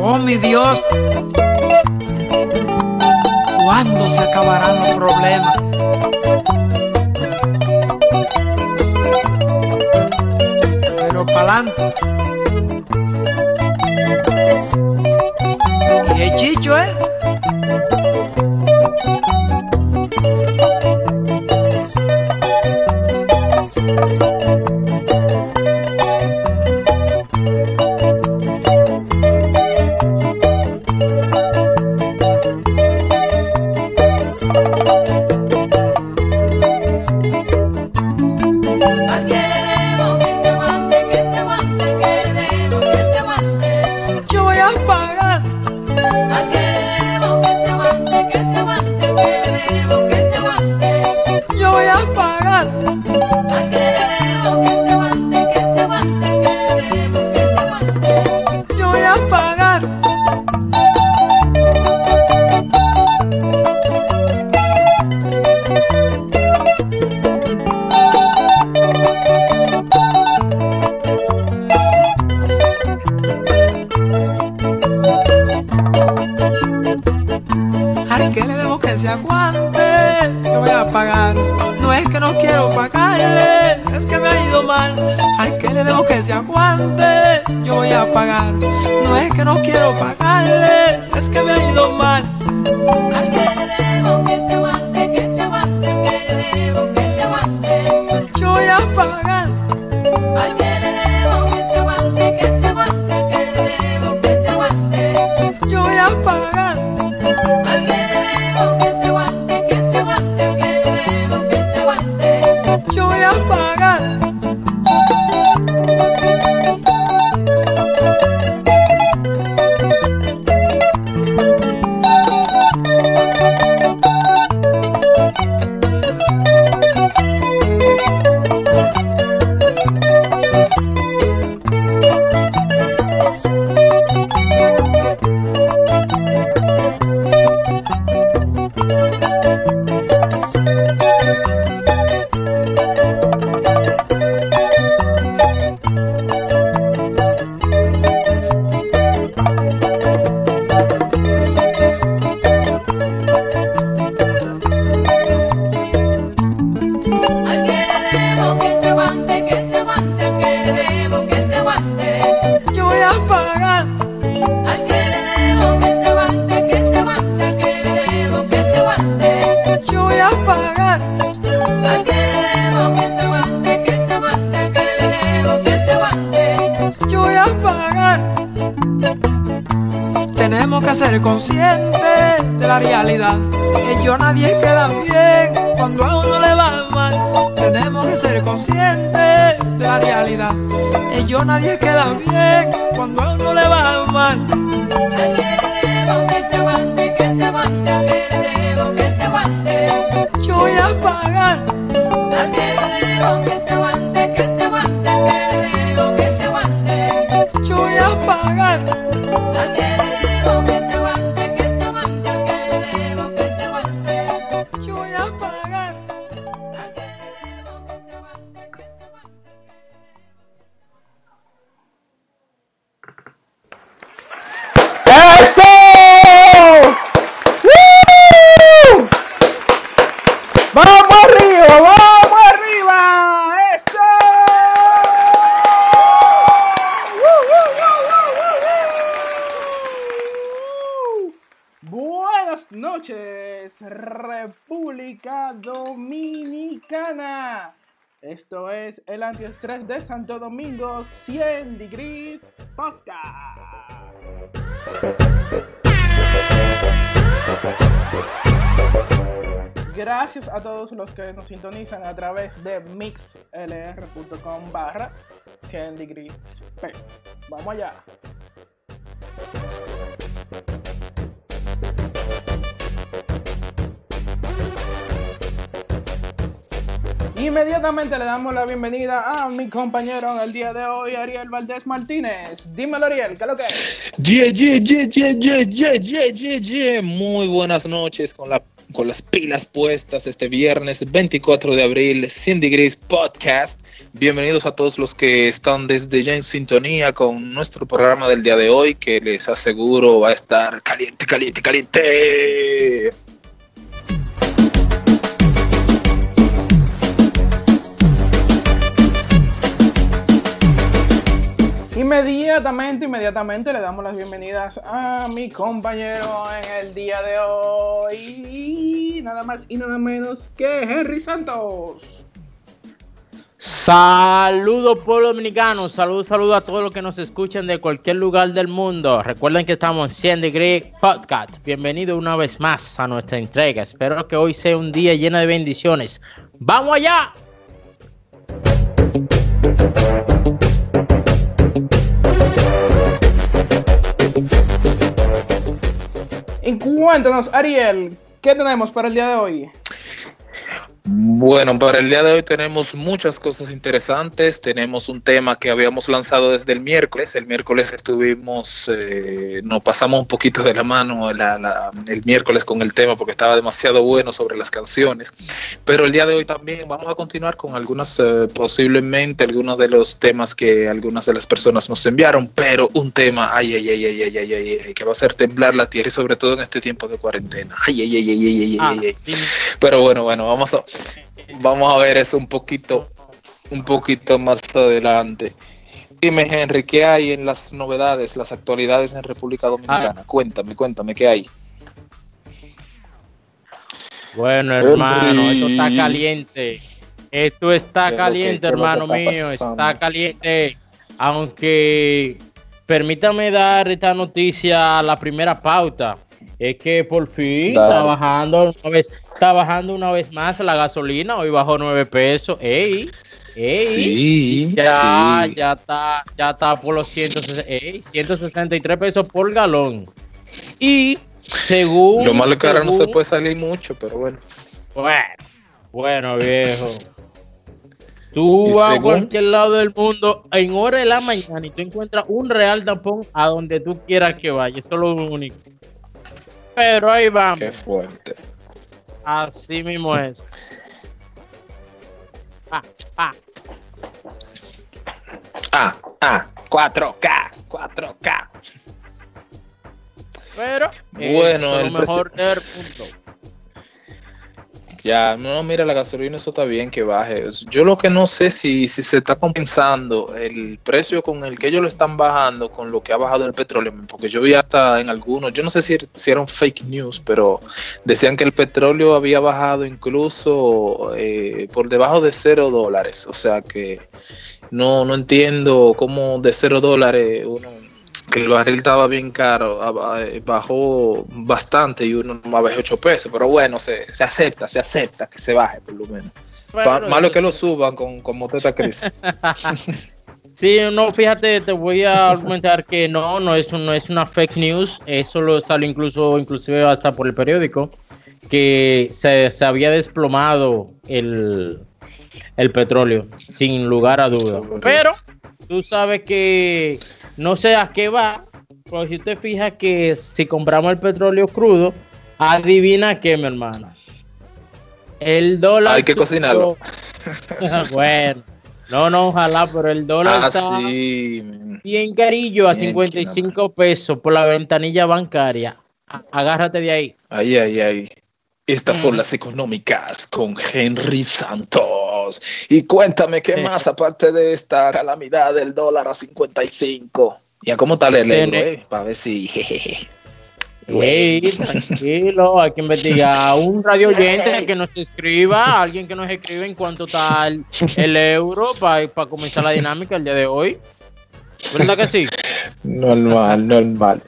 Oh mi Dios, ¿cuándo se acabarán los problemas? Pero para pa'lante. Esto es el antiestrés de Santo Domingo 100 Degrees Podcast. Gracias a todos los que nos sintonizan a través de mixlr.com barra 100 degrees Vamos allá. Inmediatamente le damos la bienvenida a mi compañero en el día de hoy, Ariel Valdés Martínez. Dímelo, Ariel, ¿qué es lo que es? Yeah, yeah, yeah, Muy buenas noches con la con las pilas puestas este viernes 24 de abril, Cindy Grace Podcast. Bienvenidos a todos los que están desde ya en sintonía con nuestro programa del día de hoy, que les aseguro va a estar caliente, caliente, caliente. Inmediatamente, inmediatamente le damos las bienvenidas a mi compañero en el día de hoy. Nada más y nada menos que Henry Santos. Saludos pueblo dominicano, saludos, saludos a todos los que nos escuchan de cualquier lugar del mundo. Recuerden que estamos en 100 Degree Podcast. Bienvenido una vez más a nuestra entrega. Espero que hoy sea un día lleno de bendiciones. ¡Vamos allá! Cuéntanos, Ariel, ¿qué tenemos para el día de hoy? Bueno, para el día de hoy tenemos muchas cosas interesantes. Tenemos un tema que habíamos lanzado desde el miércoles. El miércoles estuvimos, eh, nos pasamos un poquito de la mano la- la- el miércoles con el tema porque estaba demasiado bueno sobre las canciones. Pero el día de hoy también vamos a continuar con algunas, eh, posiblemente algunos de los temas que algunas de las personas nos enviaron. Pero un tema, ay, ay, ay, ay, ay, ay, ay, ay, que va a hacer temblar la tierra y sobre todo en este tiempo de cuarentena. Ay, ay, ay, ay, ay, ay, Ah, ay, ay. sí. Pero bueno, bueno, vamos a, vamos a ver eso un poquito, un poquito más adelante. Dime, Henry, ¿qué hay en las novedades, las actualidades en República Dominicana? Cuéntame, cuéntame, ¿qué hay? Bueno, hermano, Henry. esto está caliente. Esto está ¿Qué es lo que- caliente, que hermano está mío. pasando? Está caliente. Aunque permítame dar esta noticia a la primera pauta. Es que por fin Dale. está bajando una vez, está bajando una vez más la gasolina. Hoy bajó nueve pesos. ¡Ey! ¡Ey! Sí, Ya, sí. ya está, ya está por los 160, ey, 163 pesos por galón. Y según. Lo malo es que ahora no se puede salir mucho, pero bueno. Bueno, bueno, viejo. Tú ¿Y vas a cualquier lado del mundo en hora de la mañana y tú encuentras un real tampón a donde tú quieras que vaya. Eso es lo único. Pero ahí vamos. Qué fuerte. Así mismo es. Pa, pa. Ah, ah, 4K, 4K. Pero Bueno, eso es el mejor del mundo. Ya, no, mira, la gasolina eso está bien que baje. Yo lo que no sé si, si se está compensando el precio con el que ellos lo están bajando con lo que ha bajado el petróleo, porque yo vi hasta en algunos, yo no sé si, si eran fake news, pero decían que el petróleo había bajado incluso eh, por debajo de cero dólares. O sea que no, no entiendo cómo de cero dólares uno que el barril estaba bien caro, a- bajó bastante y uno más bajó 8 pesos, pero bueno, se, se acepta, se acepta que se baje por lo menos. Malo eso que lo suban con, con Moteta Cris. Sí, no, fíjate, te voy a argumentar que no, no es, no es una fake news, eso lo salió incluso, inclusive hasta por el periódico, que se, se había desplomado el, el petróleo, sin lugar a duda. Pero tú sabes que no sé a qué va, pero si te fijas que si compramos el petróleo crudo, adivina qué, mi hermano. El dólar. Hay que cocinarlo. bueno, no, no, ojalá, pero el dólar Ah, está sí. bien carillo a Bien, 55 pesos por la ventanilla bancaria. Agárrate de ahí. Ahí, ahí, ahí. Estas son Mm. las económicas con Henry Santos. Y cuéntame qué más aparte de esta calamidad del dólar a 55. ¿Y a cómo está el euro, eh? Para ver si... jejeje. Ey, tranquilo, hay que investigar. Un radio oyente que nos escriba, alguien que nos escriba en cuanto está el, el euro para comenzar la dinámica el día de hoy. ¿Verdad que sí? Normal, normal.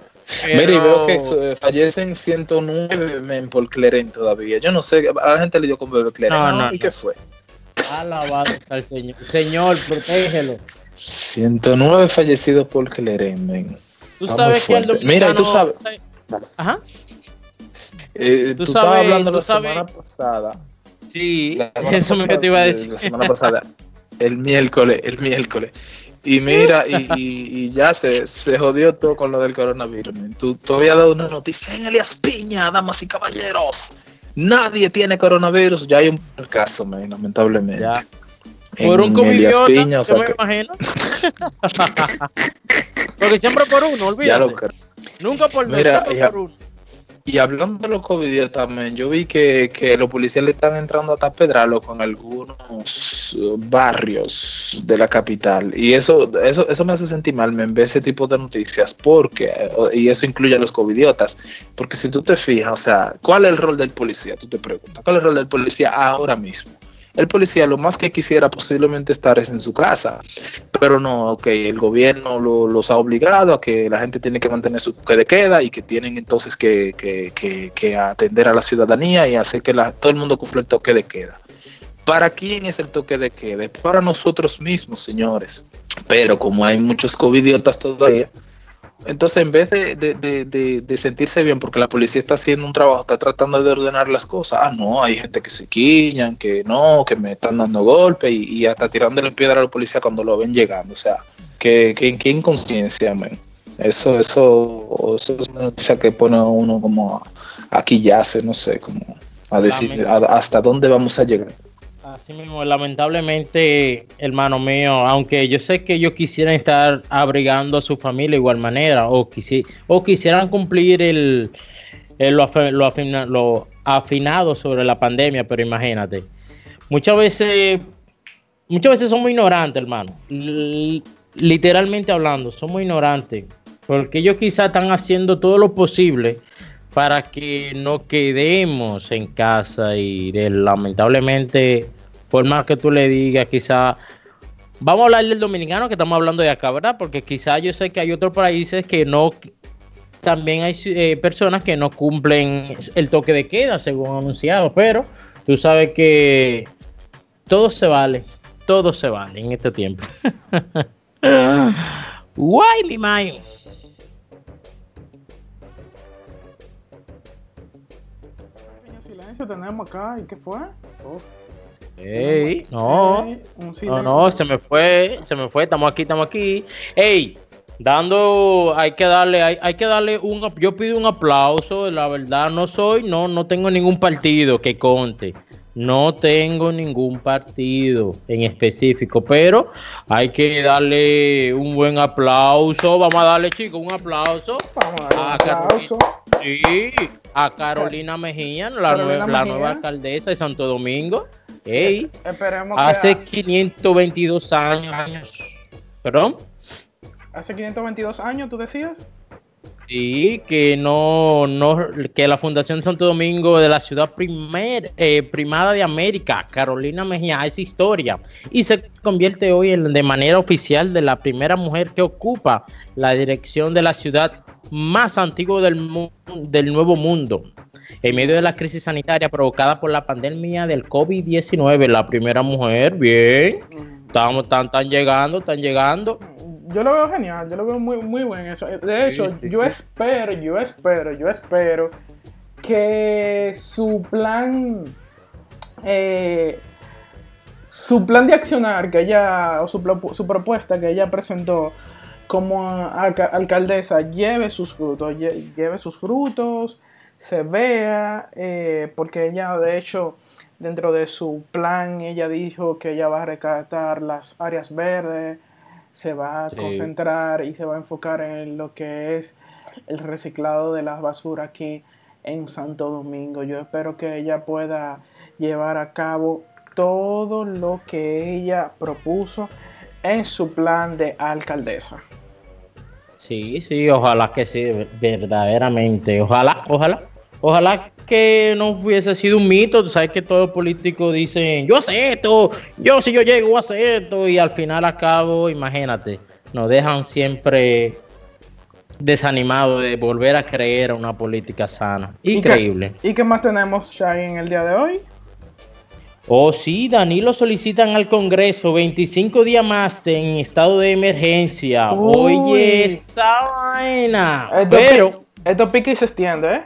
Mira, y Pero- veo que fallecen 109 men por Cleren todavía. Yo no sé, a la gente le dio con bebé Cleren. No, No, no, ¿Y qué fue? Alabado el Señor. Señor, protégelo. 109 fallecidos por Cleren, men. Tú Está sabes muy que el. Mira, y tú dominicano- Ajá. Eh, Tú tú, sabes- estabas hablando tú la sabes- semana pasada. Sí, la semana eso me pasada- te iba a decir. La semana pasada. El miércoles, el miércoles. Y mira, y, y- y ya se, se jodió todo con lo del coronavirus. Tú, tú habías dado una noticia en Elias Piña, damas y caballeros. Nadie tiene coronavirus. Ya hay un caso, man, lamentablemente. Ya. Por un covidiota, Piña, o sea yo me que- imagino. Porque siempre por uno, olvídate. Nunca por dos, Mira, siempre ya- por uno. Y hablando de los COVID también, yo vi que, que los policías le están entrando hasta pedralo con algunos eh, barrios de la capital. Y eso, eso, eso me hace sentir mal, me ve ese tipo de noticias, porque, eh, y eso incluye a los covidiotas, porque si tú te fijas, o sea, ¿cuál es el rol del policía? Tú te preguntas, ¿cuál es el rol del policía ahora mismo? El policía lo más que quisiera posiblemente estar es en su casa, pero no, ok, el gobierno lo- los ha obligado a que la gente tiene que mantener su toque de queda y que tienen entonces que, que- que- que atender a la ciudadanía y hacer que la- todo el mundo cumpla el toque de queda. ¿Para quién es el toque de queda? Para nosotros mismos, señores. Pero como hay muchos covidiotas todavía, entonces en vez de, de- de- de- sentirse bien porque la policía está haciendo un trabajo, está tratando de ordenar las cosas, ah, no, hay gente que se quillan, que no, que me están dando golpes y, y hasta tirándole piedra a la policía cuando lo ven llegando. O sea, que, que, que inconsciencia, men. Eso, eso, eso es una noticia que pone a uno como aquí yace, no sé, como a decir a- hasta dónde vamos a llegar. Así mismo, lamentablemente, hermano mío, aunque yo sé que ellos quisieran estar abrigando a su familia de igual manera, o, quisi- o quisieran cumplir el, lo, lo afina- lo afinado sobre la pandemia, pero imagínate, muchas veces, muchas veces somos ignorantes, hermano. Literalmente hablando, somos ignorantes, porque ellos quizás están haciendo todo lo posible para que no quedemos en casa y lamentablemente, por más que tú le digas, quizá vamos a hablar del dominicano que estamos hablando de acá, ¿verdad? Porque quizá yo sé que hay otros países que no, también hay eh, personas que no cumplen el toque de queda, según anunciado, pero tú sabes que todo se vale, todo se vale en este tiempo. Guay, mi mayo. Pequeño silencio tenemos acá. ¿Y qué fue? Oh, Ey, no. No, no, se me fue, se me fue, estamos aquí, estamos aquí. Ey, dando, hay que darle, hay, hay que darle un, yo pido un aplauso, la verdad no soy, no, no tengo ningún partido que conte. No tengo ningún partido en específico, pero hay que darle un buen aplauso. Vamos a darle, chicos, un aplauso. Vamos a darle un aplauso. Sí, a Carolina Mejía, la, Carolina nueva alcaldesa de Santo Domingo. Ey, Esperemos que hace a- 522 años, años. ¿Perdón? hace 522 años, ¿tú decías? Sí, que no, no, que la Fundación Santo Domingo de la ciudad primer, eh, primada de América, Carolina Mejía, es historia y se convierte hoy en, de manera oficial de la primera mujer que ocupa la dirección de la ciudad más antigua del, mu- del Nuevo Mundo. En medio de la crisis sanitaria provocada por la pandemia del COVID-19, la primera mujer, bien, estamos, están, están llegando, están llegando. Yo lo veo genial, yo lo veo muy, muy bueno eso. De hecho, Sí, sí, yo sí. espero, yo espero, yo espero que su plan, eh, su plan de accionar que ella, o su, su propuesta que ella presentó como alca- alcaldesa lleve sus frutos, lle- lleve sus frutos, se vea, eh, porque ella de hecho dentro de su plan ella dijo que ella va a rescatar las áreas verdes, se va a Sí. concentrar y se va a enfocar en lo que es el reciclado de las basuras aquí en Santo Domingo. Yo espero que ella pueda llevar a cabo todo lo que ella propuso en su plan de alcaldesa. Sí, sí, ojalá que sí, ver- verdaderamente. Ojalá, ojalá, ojalá que no hubiese sido un mito. Tú sabes que todos los políticos dicen, yo acepto, yo si yo llego acepto, y al final a cabo, imagínate, nos dejan siempre desanimados de volver a creer a una política sana. ¿Y qué- Increíble. ¿Y qué más tenemos, Shai, en el día de hoy? Oh, sí, Danilo solicitan al Congreso 25 días más de- en estado de emergencia. Uy. Oye, esa vaina. Esto, Pero, esto pica y se extiende, ¿eh?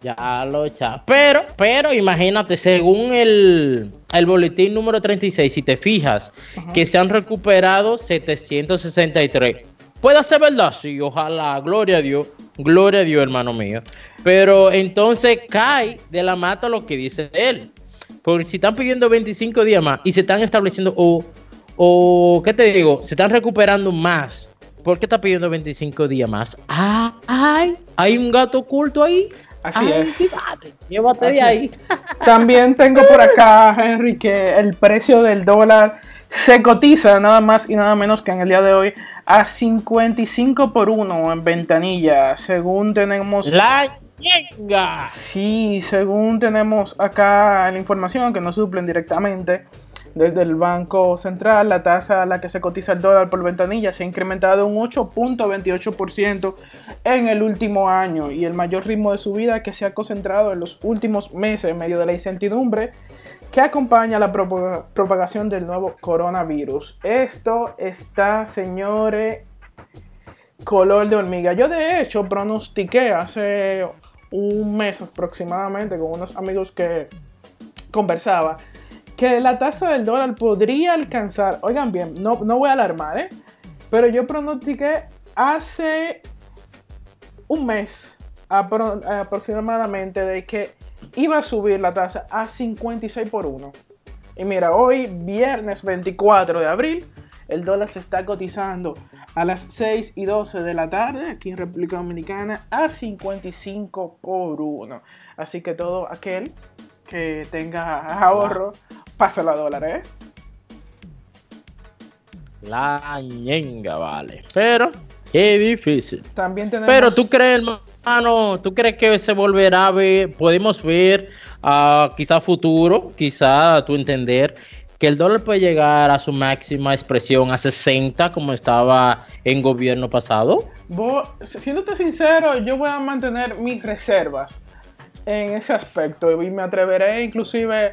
Ya lo echa. Pero, pero, imagínate, según el, el boletín número 36, si te fijas, que se han recuperado 763. ¿Puede ser verdad? Sí, ojalá, gloria a Dios. Gloria a Dios, hermano mío. Pero entonces cae de la mata lo que dice él. Porque si están pidiendo 25 días más y se están estableciendo, o, o ¿qué te digo? Se están recuperando más. ¿Por qué está pidiendo 25 días más? Ah, ay, hay un gato oculto ahí. Así Ay, es. Llévate Así de ahí. También tengo por acá, Henry, que el precio del dólar se cotiza nada más y nada menos que en el día de hoy a 55 por 1 en ventanilla. Según tenemos. La ñenga. Sí, según tenemos acá la información que nos suplen directamente desde el Banco Central, la tasa a la que se cotiza el dólar por ventanilla se ha incrementado un 8.28% en el último año y el mayor ritmo de subida que se ha concentrado en los últimos meses en medio de la incertidumbre que acompaña la propaga- propagación del nuevo coronavirus. Esto está, señores, color de hormiga. Yo de hecho pronostiqué hace un mes aproximadamente con unos amigos que conversaba que la tasa del dólar podría alcanzar, oigan bien, no, no voy a alarmar, ¿eh? pero yo pronostiqué hace un mes apro- aproximadamente de que iba a subir la tasa a 56 por 1. Y mira, hoy, viernes 24 de abril, el dólar se está cotizando a las 6 y 12 de la tarde aquí en República Dominicana a 55 por 1. Así que todo aquel que tenga ahorro, pásalo a dólar, ¿eh? La ñenga, vale. Pero, qué difícil. También tenemos... Pero tú crees, hermano, tú crees que se volverá a ver, podemos ver, ah, quizá futuro, quizá a tu entender, que el dólar puede llegar a su máxima expresión a 60 como estaba en gobierno pasado? Vos, siéndote sincero, yo voy a mantener mis reservas en ese aspecto y me atreveré inclusive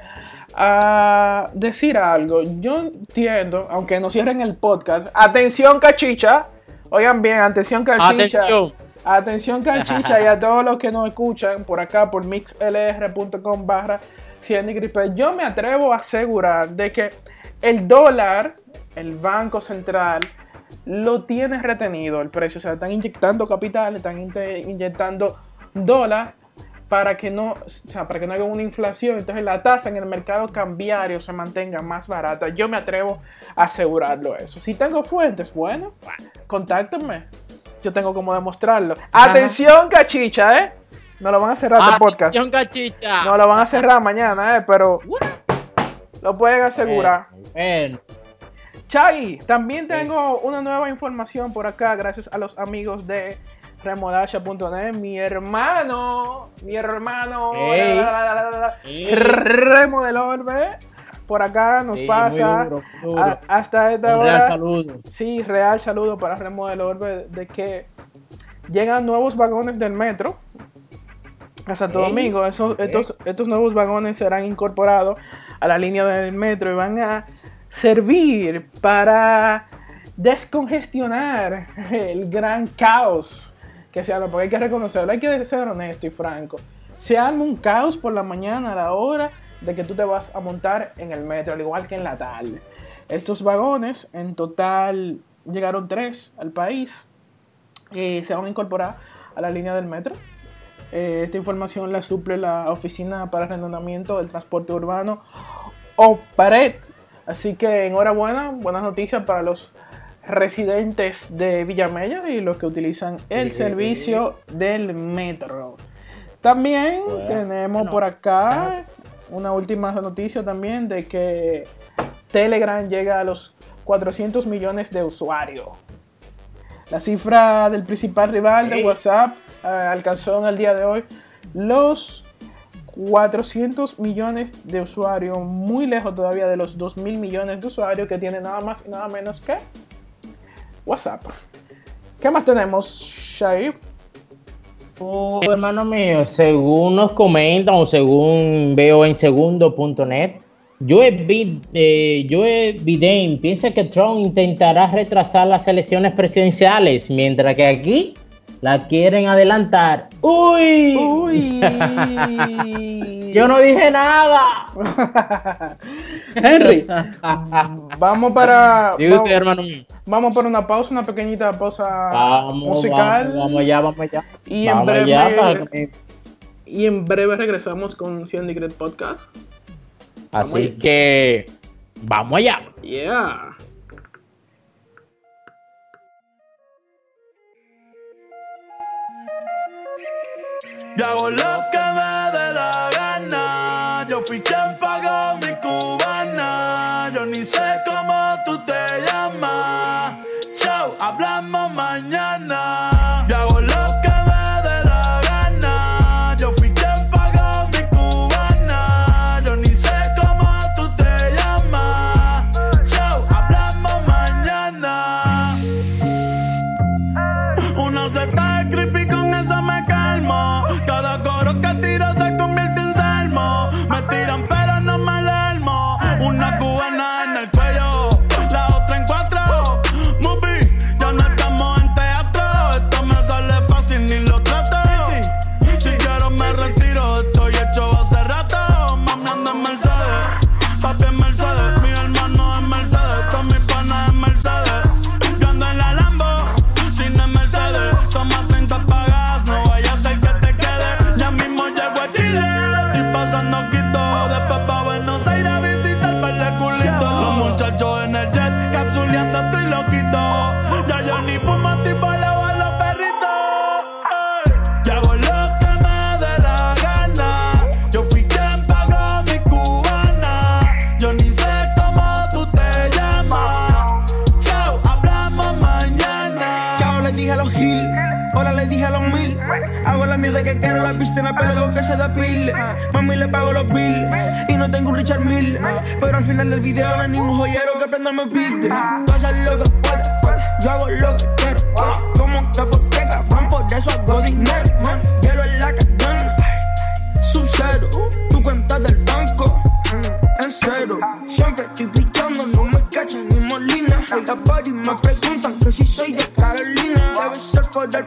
a decir algo. Yo entiendo, aunque no cierren el podcast, atención cachicha, oigan bien, atención cachicha. Atención. Atención cachicha y a todos los que nos escuchan por acá por mixlr.com barra. Yo me atrevo a asegurar de que el dólar, el Banco Central, lo tiene retenido el precio. O sea, están inyectando capital, están inyectando dólar para que no, o sea, para que no haya una inflación. Entonces la tasa en el mercado cambiario se mantenga más barata. Yo me atrevo a asegurarlo eso. Si tengo fuentes, bueno, contáctenme. Yo tengo como demostrarlo. Atención, cachicha, ¿eh? No lo van a cerrar este podcast. Atención, cachicha. No lo van a cerrar mañana, ¿eh? Pero lo pueden asegurar. Bueno, Chagui, también tengo una nueva información por acá, gracias a los amigos de remodasha.net. Mi hermano, mi hermano, Ey. la, la, la, la, la, la, Ey. Remo del Orbe, por acá nos Sí, pasa muy duro, muy duro. a- hasta esta un real hora. saludo. Sí, real saludo para Remo del Orbe de que llegan nuevos vagones del metro a Santo Domingo. Esos- estos, estos nuevos vagones serán incorporados a la línea del metro y van a servir para descongestionar el gran caos que se arma. Porque hay que reconocerlo, hay que ser honesto y franco. Se arma un caos por la mañana a la hora de que tú te vas a montar en el metro, al igual que en la tarde. Estos vagones, en total, llegaron tres al país. eh, se van a incorporar a la línea del metro. Eh, esta información la suple la Oficina para Arrendamiento del Transporte Urbano, OPARET. Así que enhorabuena, buenas noticias para los residentes de Villamella y los que utilizan el Sí. servicio del metro. También Bueno. tenemos por acá una última noticia también de que Telegram llega a los 400 millones de usuarios. La cifra del principal rival de. WhatsApp eh, alcanzó en el día de hoy los 400 millones de usuarios, muy lejos todavía de los 2 mil millones de usuarios que tiene nada más y nada menos que WhatsApp. ¿Qué más tenemos, Shaib? Oh, hermano mío, según nos comentan o según veo en segundo.net, Joe, Bi- eh, Joe Biden piensa que Trump intentará retrasar las elecciones presidenciales, mientras que aquí la quieren adelantar. ¡Uy! Uy. Yo no dije nada. Henry, vamos para. Vamos, usted, hermano vamos para una pausa, una pequeñita pausa Vamos, musical. vamos, vamos allá, vamos allá. Y en Vamos breve- allá que- Y en breve regresamos con 100 Great Podcast. Así que vamos allá. Yeah. Yo hago lo que me dé la gana. Yo fui quien pagó mi cubana. Yo ni sé cómo tú te llamas. Chao, hablamos mañana. Se depile. Mami le pago los bills y no tengo un Richard Mill. Pero al final del video no hay ningún joyero que prenda mi beat. Tú haces lo que puedes, yo hago lo que quiero. Como qué cabrón, por eso hago dinero. Man. Hielo en la cadena, sub cero, tu cuenta del banco. En cero, siempre estoy brillando, no me cachan ni molina. Y las body me preguntan que si soy de Carolina. Debe ser por el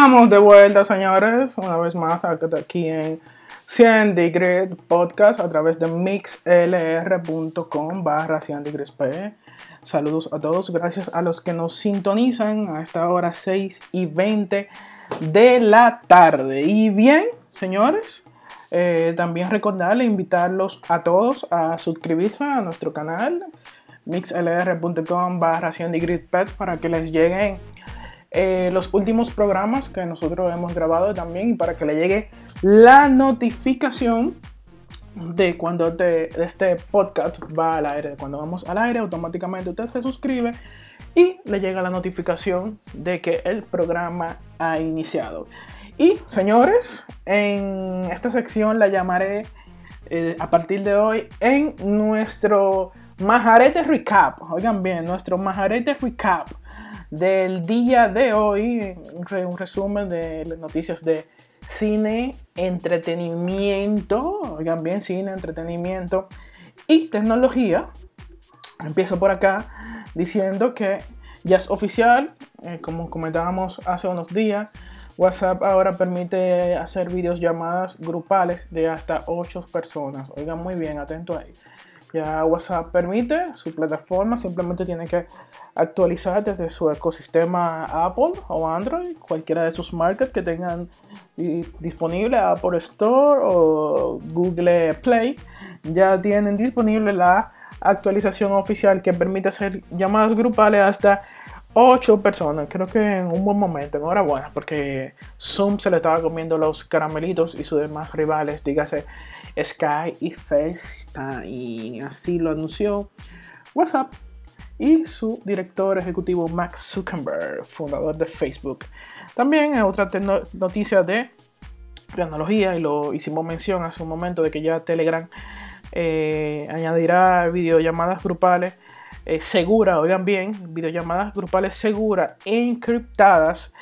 estamos de vuelta, señores, una vez más aquí en 100 Degrees Podcast a través de mixlr.com barra 100 Degrees. Saludos a todos, gracias a los que nos sintonizan a esta hora 6 y 20 de la tarde. Y bien, señores, eh, también recordarle, invitarlos a todos a suscribirse a nuestro canal mixlr.com barra Pets para que les lleguen eh, los últimos programas que nosotros hemos grabado también y para que le llegue la notificación de cuando te- este podcast va al aire. Cuando vamos al aire, automáticamente usted se suscribe y le llega la notificación de que el programa ha iniciado. Y señores, en esta sección la llamaré eh, a partir de hoy en nuestro Majarete Recap. Oigan bien, nuestro Majarete Recap del día de hoy. Un, re- un resumen de las noticias de cine, entretenimiento. Oigan bien, cine, entretenimiento y tecnología. Empiezo por acá diciendo que ya es oficial, eh, como comentábamos hace unos días, WhatsApp ahora permite hacer videollamadas grupales de hasta 8 personas. Oigan muy bien, atento ahí. Ya WhatsApp permite, su plataforma simplemente tiene que actualizar desde su ecosistema Apple o Android, cualquiera de sus markets que tengan di- disponible Apple Store o Google Play, ya tienen disponible la actualización oficial que permite hacer llamadas grupales hasta 8 personas. Creo que en un buen momento, enhorabuena, porque Zoom se le estaba comiendo los caramelitos y sus demás rivales, dígase Sky y FaceTime. Así lo anunció WhatsApp y su director ejecutivo Max Zuckerberg, fundador de Facebook. También otra noticia de tecnología, y lo hicimos mención hace un momento de que ya Telegram eh, añadirá videollamadas grupales eh, seguras, oigan bien, videollamadas grupales seguras e encriptadas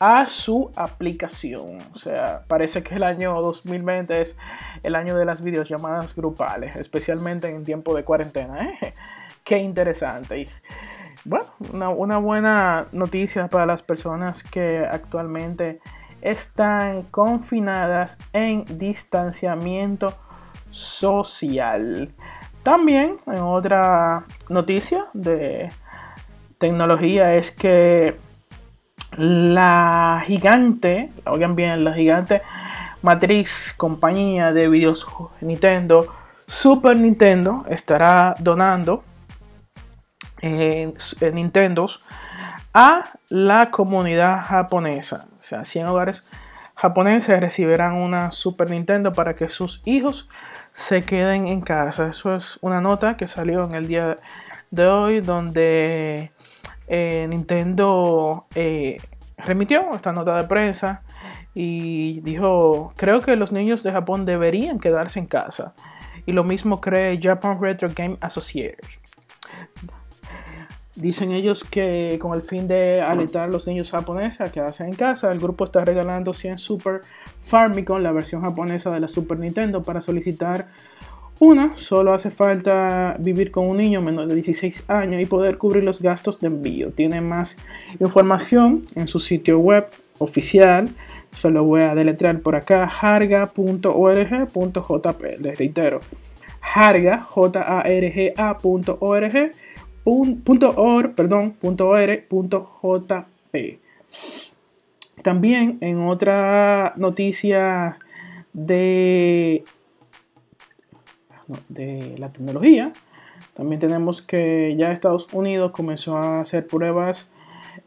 a su aplicación. O sea, parece que el año 2020 es el año de las videollamadas grupales, especialmente en tiempo de cuarentena. ¿eh? Qué interesante. Y, bueno, una, buena noticia para las personas que actualmente están confinadas en distanciamiento social. También otra noticia de tecnología es que la gigante, oigan bien, la gigante matriz compañía de videos Nintendo, Super Nintendo, estará donando eh, eh, Nintendos a la comunidad japonesa. O sea, 100 hogares japoneses recibirán una Super Nintendo para que sus hijos se queden en casa. Eso es una nota que salió en el día de hoy donde eh, Nintendo eh, remitió esta nota de prensa y dijo, creo que los niños de Japón deberían quedarse en casa. Y lo mismo cree Japan Retro Game Association. Dicen ellos que con el fin de alentar a los niños japoneses a quedarse en casa, el grupo está regalando 100 Super Famicom, la versión japonesa de la Super Nintendo, para solicitar una. Solo hace falta vivir con un niño menor de 16 años y poder cubrir los gastos de envío. Tiene más información en su sitio web oficial. Se lo voy a deletrear por acá, harga.org.jp. Les reitero, harga, J-A-R-G-A.org pun- punto or, perdón, punto or, punto jp. También en otra noticia de, de la tecnología, también tenemos que ya Estados Unidos comenzó a hacer pruebas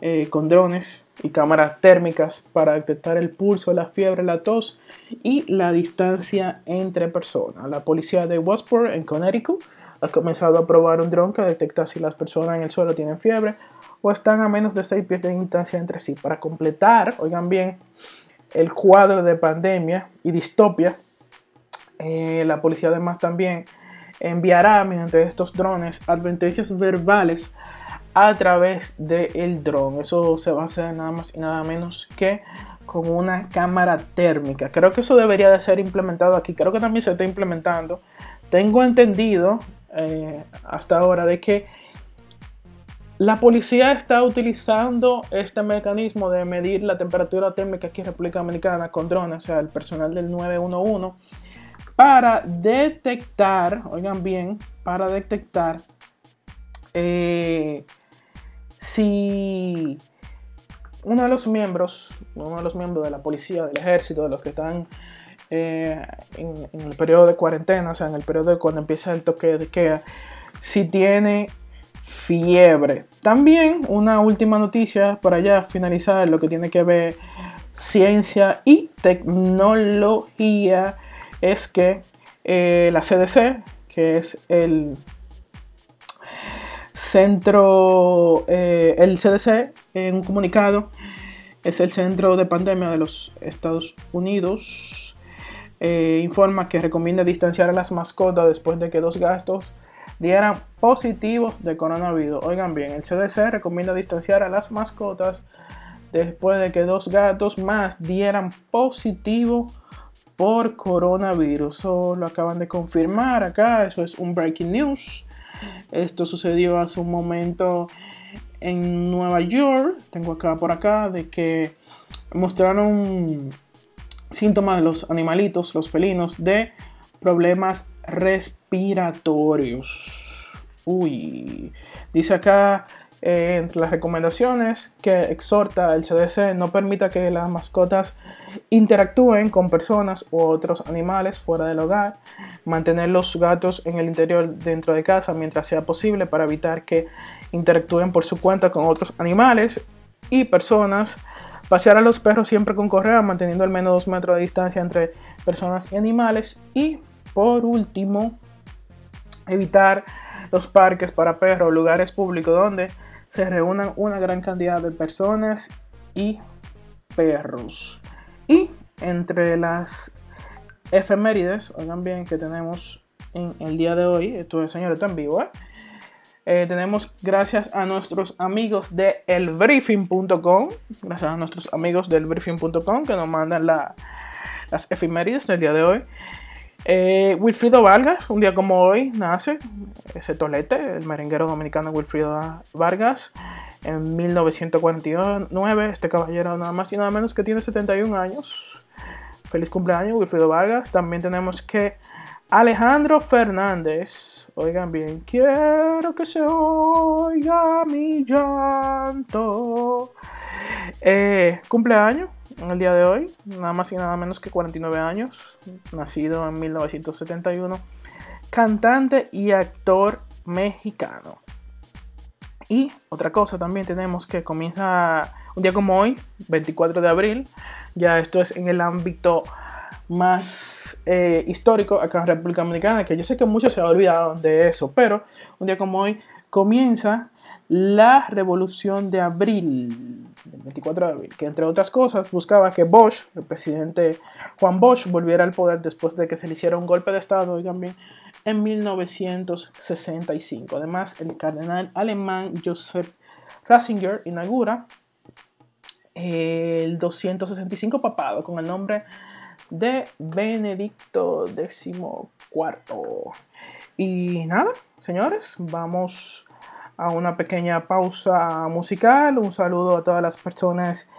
eh, con drones y cámaras térmicas para detectar el pulso, la fiebre, la tos y la distancia entre personas. La policía de Westport en Connecticut ha comenzado a probar un dron que detecta si las personas en el suelo tienen fiebre o están a menos de 6 pies de distancia entre sí. Para completar, oigan bien, el cuadro de pandemia y distopia, eh, la policía además también enviará mediante estos drones advertencias verbales a través del dron. Eso se va a hacer nada más y nada menos que con una cámara térmica. Creo que eso debería de ser implementado aquí. Creo que también se está implementando. Tengo entendido eh, hasta ahora de que la policía está utilizando este mecanismo de medir la temperatura térmica aquí en República Dominicana con drones, o sea, el personal del 911, para detectar, oigan bien, para detectar eh, si uno de los miembros, uno de los miembros de la policía, del ejército, de los que están eh, en, el periodo de cuarentena, o sea, en el periodo de cuando empieza el toque de queda, si tiene fiebre. También una última noticia para ya finalizar lo que tiene que ver ciencia y tecnología es que eh, la CDC, que es el centro, eh, el CDC en un comunicado, es el centro de pandemia de los Estados Unidos, eh, informa que recomienda distanciar a las mascotas después de que dos gastos dieran positivos de coronavirus. Oigan bien, el CDC recomienda distanciar a las mascotas después de que dos gatos más dieran positivo por coronavirus. Eso lo acaban de confirmar acá, eso es un breaking news. Esto sucedió hace un momento en Nueva York. Tengo acá por acá de que mostraron síntomas de los animalitos, los felinos, de problemas respiratorios. Uy, dice acá entre las recomendaciones que exhorta el CDC no permita que las mascotas interactúen con personas u otros animales fuera del hogar, mantener los gatos en el interior dentro de casa mientras sea posible para evitar que interactúen por su cuenta con otros animales y personas, pasear a los perros siempre con correa manteniendo al menos dos metros de distancia entre personas y animales. Y por último evitar los parques para perros, lugares públicos donde se reúnan una gran cantidad de personas y perros. Y entre las efemérides, oigan bien que tenemos en el día de hoy, esto es está en vivo, ¿eh? Eh, tenemos gracias a nuestros amigos de elbriefing.com, gracias a nuestros amigos del briefing.com que nos mandan la- las efemérides del día de hoy. Eh, Wilfrido Vargas, un día como hoy, nace ese tolete, el merenguero dominicano Wilfrido Vargas, en 1949. Este caballero nada más y nada menos que tiene 71 años. Feliz cumpleaños, Wilfrido Vargas. También tenemos que Alejandro Fernández. Oigan bien, quiero que se oiga mi llanto. Eh, cumpleaños en el día de hoy, nada más y nada menos que 49 años, nacido en 1971, cantante y actor mexicano. Y otra cosa también tenemos que comienza un día como hoy, 24 de abril, ya esto es en el ámbito más eh, histórico acá en República Dominicana, que yo sé que muchos se han olvidado de eso, pero un día como hoy comienza la revolución de abril, el 24 de abril, que entre otras cosas buscaba que Bosch, el presidente Juan Bosch, volviera al poder después de que se le hiciera un golpe de Estado, oigan bien, en 1965. Además, el cardenal alemán Joseph Ratzinger inaugura el 265 papado con el nombre de Benedicto XIV. Y nada, señores, vamos a una pequeña pausa musical. Un saludo a todas las personas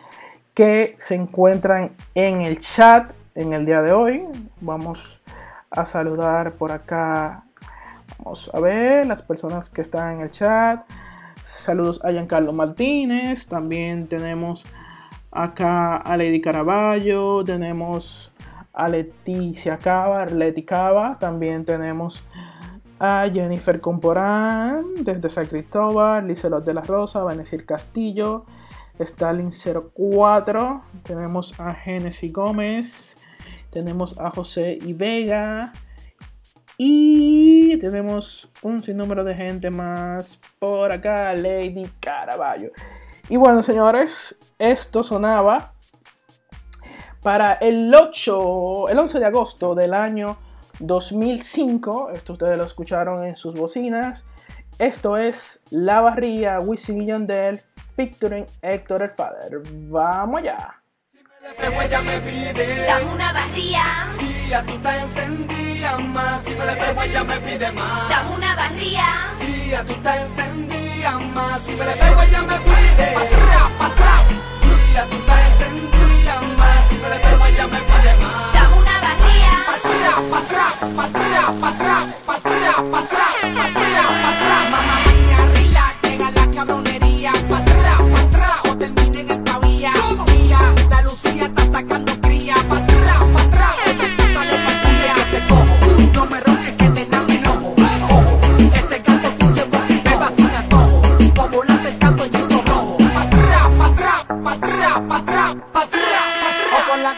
que se encuentran en el chat en el día de hoy. Vamos a saludar por acá. Vamos a ver las personas que están en el chat. Saludos a Giancarlo Martínez. También tenemos acá a Lady Caraballo. Tenemos a Leticia Cava, Leti Cava. También tenemos a Jennifer Comporán desde San Cristóbal, Lizelot de la Rosa, Vanessa Castillo, Stalin 04, tenemos a Genesis Gómez, tenemos a José y Vega y tenemos un sinnúmero de gente más por acá, Lady Caraballo. Y bueno, señores, esto sonaba para el 8, el 11 de agosto del año 2005. Esto ustedes lo escucharon en sus bocinas. Esto es La Barría, Wisin y Yandel, featuring Héctor el Father. Vamos allá. Ella me pide Dame una barría, y a tú te encendías más. Si me le pego, ella me pide más. dame una barría, Y tú más. Si me le pego, ella me pide pa' atrás, pa' atrás. Y a tú te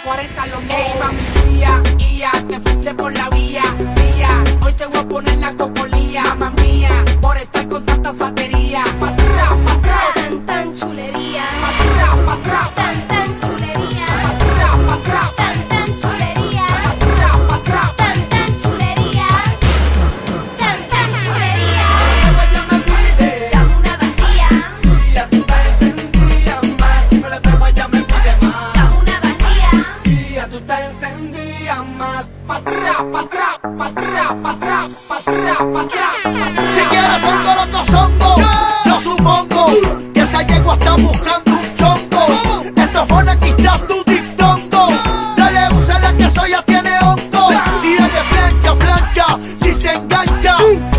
40 los hey, mami, suya, y ya te por la vía, vía. Hoy te voy a poner la copolía, mamá mía, por estar con tanta Si quieres son loco songo, yo supongo que esa yegua está buscando un chongo. Esto fue una quita tu diptongo. Dale, usa la que soy, ya tiene hongo. Y dale plancha, plancha, si se engancha.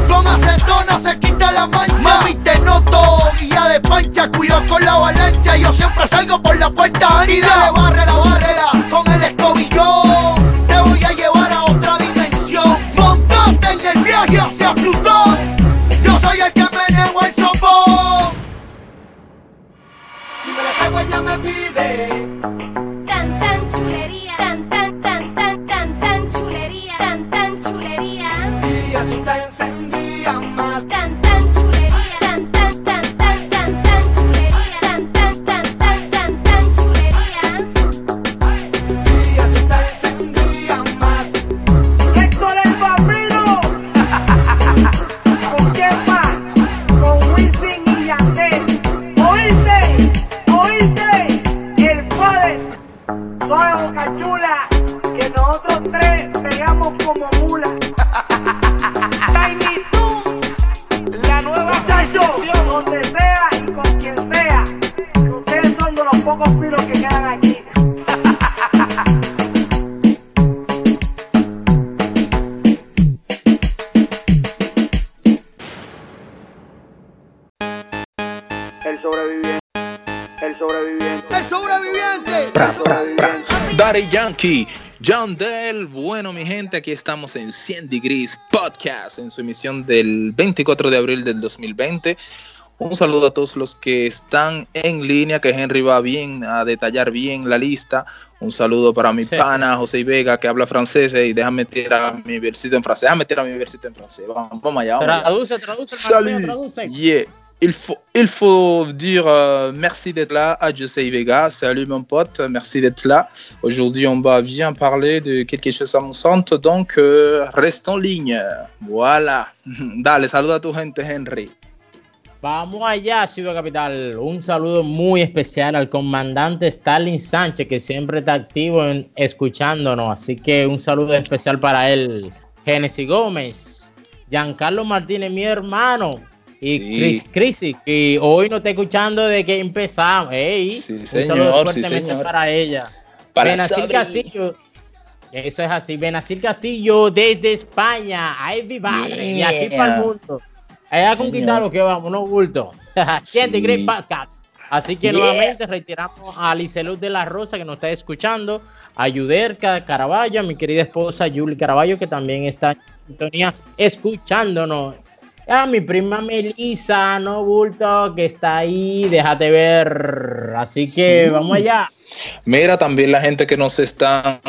Con acetona se quita la mancha. Mami, te noto, guía de pancha. Cuidado con la avalancha. Yo siempre salgo por la puerta. Y dale, John Dell. Bueno, mi gente, aquí estamos en 100 Degrees Podcast, en su emisión del 24 de abril del 2020. Un saludo a todos los que están en línea, que Henry va bien a detallar bien la lista. Un saludo para mi pana José Vega, que habla francés, y déjame tirar mi versito en francés. Déjame tirar mi versito en francés. Vamos, vamos allá, vamos allá. Traduce, traduce, traduce. Yeah. Il faut, il faut dire euh, merci d'être là à José Vega. Salut mon pote, merci d'être là. Aujourd'hui, on va bien parler de quelque chose amusante, donc euh, reste en ligne. Voilà. Dale, saluda a tu gente, Henry. Vamos allá, Ciudad Capital. Un saludo muy especial al comandante Stalin Sánchez, que siempre está activo en, escuchándonos. Así que un saludo especial para él. Genesis Gómez, Giancarlo Martínez, mi hermano. Y Sí. Chris Crisi, que hoy nos está escuchando de que empezamos. Ey, Sí, señor, sí, señor. para ella. Para Benacir. Castillo. Eso es así. Benacir Castillo desde España. Mi madre. Y aquí para el mundo. Allá conquistar lo que vamos, no bulto. Siente Sí. Great Podcast. Así que Yeah. nuevamente reiteramos a Liceluz de la Rosa que nos está escuchando, a Yuderca Caraballo, a mi querida esposa Yuli Caraballo que también está en sintonía escuchándonos. A mi prima Melissa, no bulto, que está ahí, déjate ver. Así que vamos allá. Mira, también la gente que nos están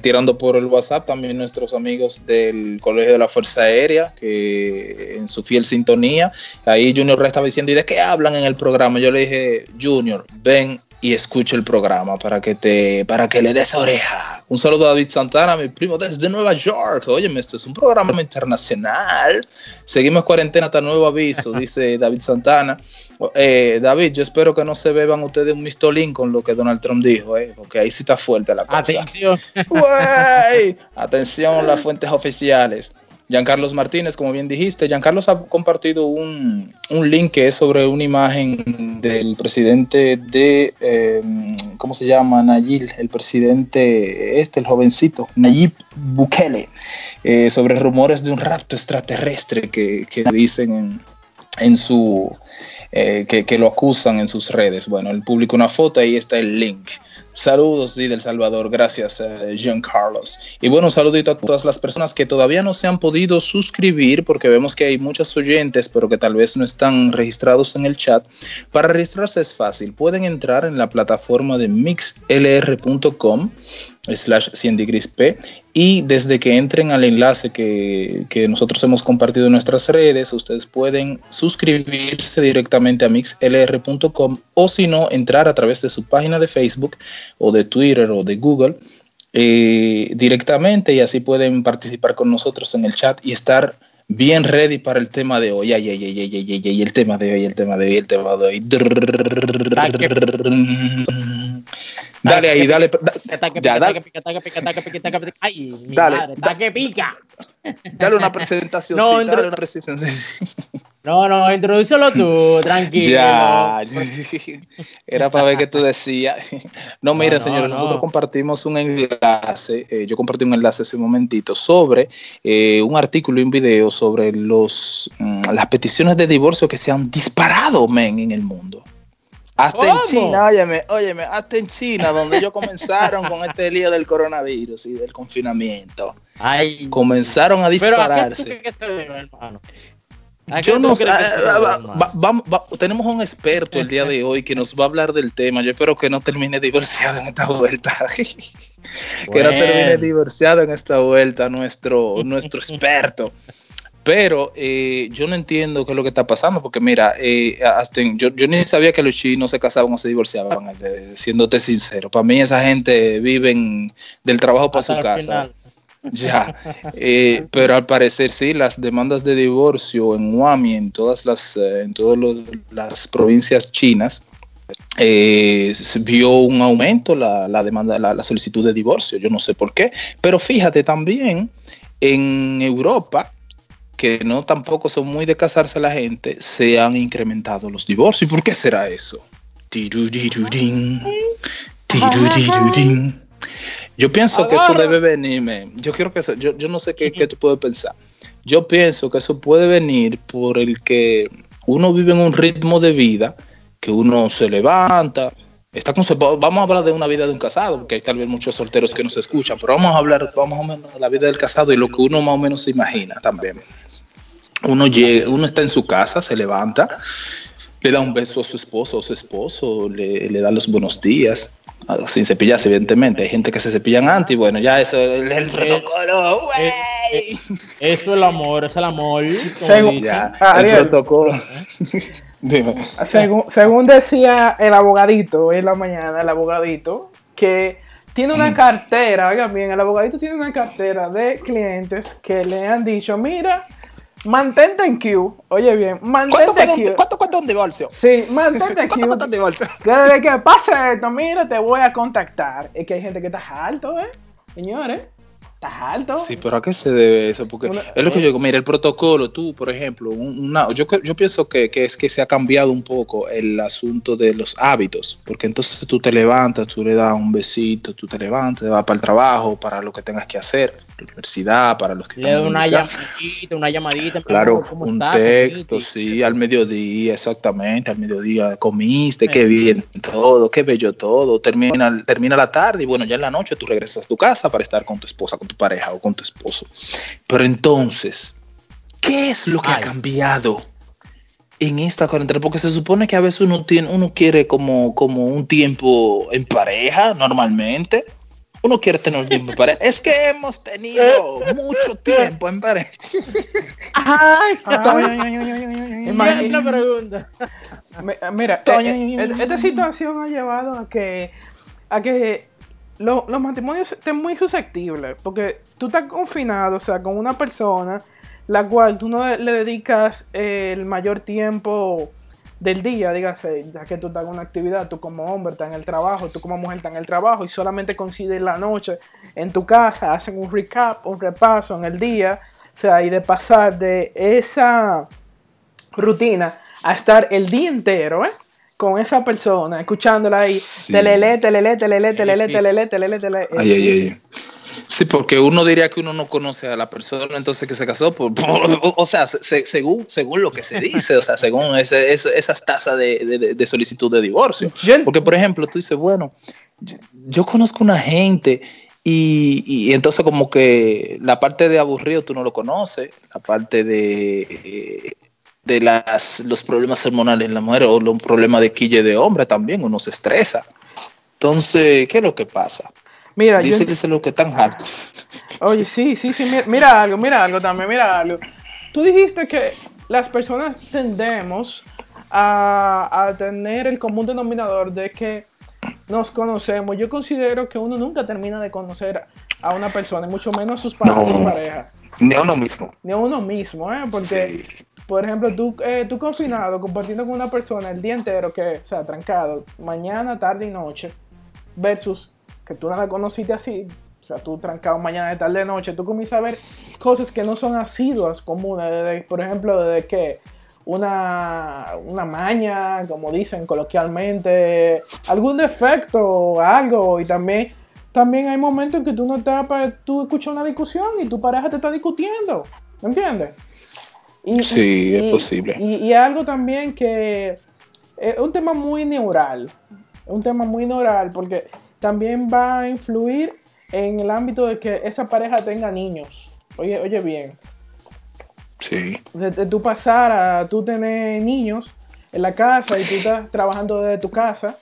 tirando por el WhatsApp, también nuestros amigos del Colegio de la Fuerza Aérea, que en su fiel sintonía, ahí Junior Re estaba diciendo, ¿y de qué hablan en el programa? Yo le dije, Junior, ven y escucha el programa para que te, para que le des oreja. Un saludo a David Santana, mi primo desde Nueva York. Óyeme, esto es un programa internacional. Seguimos cuarentena hasta nuevo aviso, dice David Santana. Eh, David, yo espero que no se beban ustedes un mistolín con lo que Donald Trump dijo, eh, porque ahí sí está fuerte la cosa. Atención. Atención, las fuentes oficiales. Giancarlos Martínez, como bien dijiste, Giancarlos ha compartido un, un link que es sobre una imagen del presidente de, eh, ¿cómo se llama? Nayib, el presidente, este, el jovencito, Nayib Bukele, eh, sobre rumores de un rapto extraterrestre que, que dicen en, en su, eh, que, que lo acusan en sus redes. Bueno, él publicó una foto, ahí está el link. Saludos, sí, del Salvador. Gracias, eh, Jean Carlos. Y bueno, un saludito a todas las personas que todavía no se han podido suscribir, porque vemos que hay muchos oyentes, pero que tal vez no están registrados en el chat. Para registrarse es fácil. Pueden entrar en la plataforma de mixlr.com slash 100 degrees P y desde que entren al enlace que, que nosotros hemos compartido en nuestras redes, ustedes pueden suscribirse directamente a mixlr.com o si no, entrar a través de su página de Facebook o de Twitter o de Google eh, directamente y así pueden participar con nosotros en el chat y estar bien ready para el tema de hoy. Ay, ay, ay, ay, ay, ay, ay, el tema de hoy, el tema de hoy, el tema de hoy. Dale ahí, dale. Ay, mi Dale, madre, da- está que pica. dale una presentación. No, sí, dale una presentación. No, no, introdúcelo tú, tranquilo. Ya, era para ver qué tú decías. No, mira, no, señores, no. nosotros compartimos un enlace, eh, yo compartí un enlace hace un momentito sobre eh, un artículo y un video sobre los, mm, las peticiones de divorcio que se han disparado, men, en el mundo. Hasta en. China, óyeme, óyeme, hasta en China, donde ellos comenzaron con este lío del coronavirus y del confinamiento. Ay, Comenzaron a pero ¿a qué tú dispararse. debe, hermano? ¿A qué Yo no sé, ah, va- hermano? va- vamos- va- tenemos un experto el día de hoy que nos va a hablar del tema. Yo espero que no termine divorciado en esta vuelta. que no termine Bueno. divorciado en esta vuelta nuestro, nuestro experto. Pero eh, yo no entiendo qué es lo que está pasando, porque mira, eh, hasta yo, yo ni sabía que los chinos se casaban o se divorciaban, eh, siéndote sincero. Para mí esa gente viven del trabajo para Hasta su casa. final. Ya, eh, pero al parecer sí, las demandas de divorcio en Huami, en todas las, eh, en todas los- las provincias chinas, eh, se vio un aumento la, la demanda, la, la solicitud de divorcio. Yo no sé por qué, pero fíjate también en Europa que no tampoco son muy de casarse la gente, se han incrementado los divorcios. ¿Y por qué será eso? Yo pienso que eso debe venir, men. Yo quiero que eso, yo, yo no sé qué, qué tú puedes pensar. Yo pienso que eso puede venir por el que uno vive en un ritmo de vida, que uno se levanta, está con vamos a hablar de una vida de un casado, porque hay tal vez muchos solteros que nos escuchan, pero vamos a hablar, vamos a menos de la vida del casado y lo que uno más o menos se imagina también. Uno llega, uno está en su casa, se levanta, le da un beso a su esposo o su esposo, le, le da los buenos días, ah, sin cepillarse, evidentemente. Hay gente que se cepillan antes y bueno, ya eso es el, el protocolo, güey. Eh, Eso es el amor, es el amor. Según-. Ya, Ah, el Ariel. protocolo. Dime. Según, según decía el abogadito en la mañana, el abogadito, que tiene una cartera, oigan bien, el abogadito tiene una cartera de clientes que le han dicho, mira, mantente en queue, oye bien, ¿Cuánto mantente en queue. cuánto cuesta un divorcio? Sí, mantente en ¿Cuánto queue. cuesta un divorcio? Que Desde que pase esto, mira, te voy a contactar. Es que hay gente que está alto, ¿eh? Señores, estás alto. Sí, pero ¿a qué se debe eso? Porque Una- es lo que yo digo, mira, el protocolo, tú, por ejemplo, un- una, yo, yo pienso que, que es que se ha cambiado un poco el asunto de los hábitos, porque entonces tú te levantas, tú le das un besito, tú te levantas, vas para el trabajo, para lo que tengas que hacer, universidad, para los que Le están una llamadita, una llamadita. Claro, amor, ¿cómo un estás? texto, Comiste. sí, al mediodía, exactamente, al mediodía comiste, qué bien todo, qué bello todo, termina, termina la tarde y bueno, ya en la noche tú regresas a tu casa para estar con tu esposa, con tu pareja o con tu esposo. Pero entonces, ¿qué es lo que ha Ay. cambiado en esta cuarentena? Porque se supone que a veces uno, tiene, uno quiere como, como un tiempo en pareja, normalmente. Uno quiere tener un tiempo en pareja. Es que hemos tenido mucho tiempo en pareja. Ay, Imagina- pregunta. Mi- Mira, eh, eh, esta situación ha llevado a que, a que lo- los matrimonios estén muy susceptibles, porque tú estás confinado, o sea, con una persona la cual tú no le dedicas eh, el mayor tiempo del día, dígase, ya que tú estás en una actividad, tú como hombre estás en el trabajo, tú como mujer estás en el trabajo y solamente coincides la noche en tu casa, hacen un recap, un repaso en el día, o sea, y de pasar de esa rutina a estar el día entero, ¿eh? Con esa persona, escuchándola ahí, telele, telele, telele, telele, telele, telele, telele. Ay, ay, ay. Sí, porque uno diría que uno no conoce a la persona entonces que se casó, por, por- o, sea, se- se- según, según lo que se dice, o sea, según ese- ese- esas tasas de, de- de solicitud de divorcio. Porque, por ejemplo, tú dices, bueno, yo- yo conozco una gente y, y entonces como que la parte de aburrido tú no lo conoces, la parte de, de las, los problemas hormonales en la mujer o los problemas de quille de hombre también, uno se estresa. Entonces, ¿qué es lo que pasa? Mira, yo Dice, ent- dice lo que tan hard. Oye, sí, sí, sí, mira, mira algo, mira algo también, mira algo. Tú dijiste que las personas tendemos a, a tener el común denominador de que nos conocemos. Yo considero que uno nunca termina de conocer a una persona, y mucho menos sus, pa- No. sus parejas, Ni a uno mismo. ni a uno mismo, ¿eh? Porque, Sí. por ejemplo, tú, eh, tú confinado, compartiendo con una persona el día entero, que, o sea, trancado, mañana, tarde y noche, versus que tú no la conociste así, o sea, tú trancado mañana, de tarde, de noche, tú comienzas a ver cosas que no son asiduas comunes, desde, por ejemplo, desde que una, una maña, como dicen coloquialmente, algún defecto, algo, y también, también hay momentos en que tú no estás, tú escuchas una discusión y tu pareja te está discutiendo, ¿me entiendes? Y- Sí, y- es posible. Y, y algo también que es un tema muy neural, un tema muy neural porque también va a influir en el ámbito de que esa pareja tenga niños. Oye, oye bien, Sí. de, de tú pasar a tú tener niños en la casa y tú estás trabajando desde tu casa,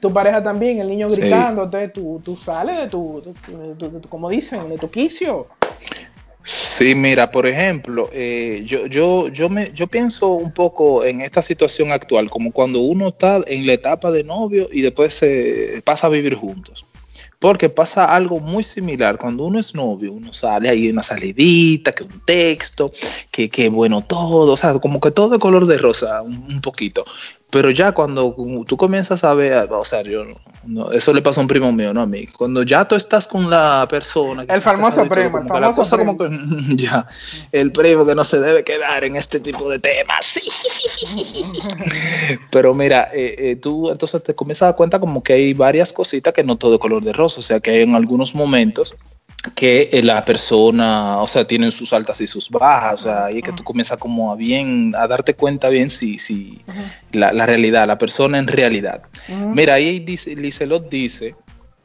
tu pareja también, el niño Sí. gritándote, tú, tú sales de tu, de tu- de tu- de tu- como dicen, de tu quicio. Sí, mira, por ejemplo, eh, yo, yo, yo, me, yo pienso un poco en esta situación actual, como cuando uno está en la etapa de novio y después se pasa a vivir juntos. Porque pasa algo muy similar. Cuando uno es novio, uno sale ahí una salidita, que un texto, que, que bueno todo, o sea, como que todo de color de rosa, un, un poquito. Pero ya cuando tú comienzas a ver, o sea, yo, no, eso le pasó a un primo mío, no a mí. Cuando ya tú estás con la persona. que El famoso primo, como el que la famoso cosa como que, ya, el primo que no se debe quedar en este tipo de temas. Sí. Pero mira, eh, eh, tú entonces te comienzas a dar cuenta como que hay varias cositas que no todo de color de rosa, o sea que en algunos momentos que eh, la persona, o sea, tienen sus altas y sus bajas, o sea, ahí es que tú comienzas como a bien, a darte cuenta bien si, si la, la realidad, la persona en realidad. Mira, ahí dice, Lizelot dice,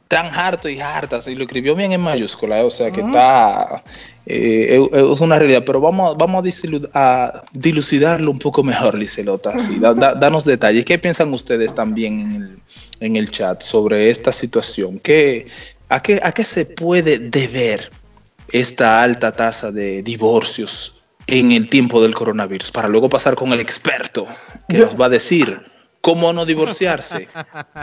tan harto y hartas, y lo escribió bien en mayúscula, eh, o sea que está, eh, es una realidad, pero vamos, vamos a, a dilucidarlo un poco mejor, Lizelot, así, da- da- danos detalles. ¿Qué piensan ustedes también en el, en el chat sobre esta situación? ¿Qué, a, qué, ¿A qué se puede deber esta alta tasa de divorcios en el tiempo del coronavirus? Para luego pasar con el experto que Yo- nos va a decir cómo no divorciarse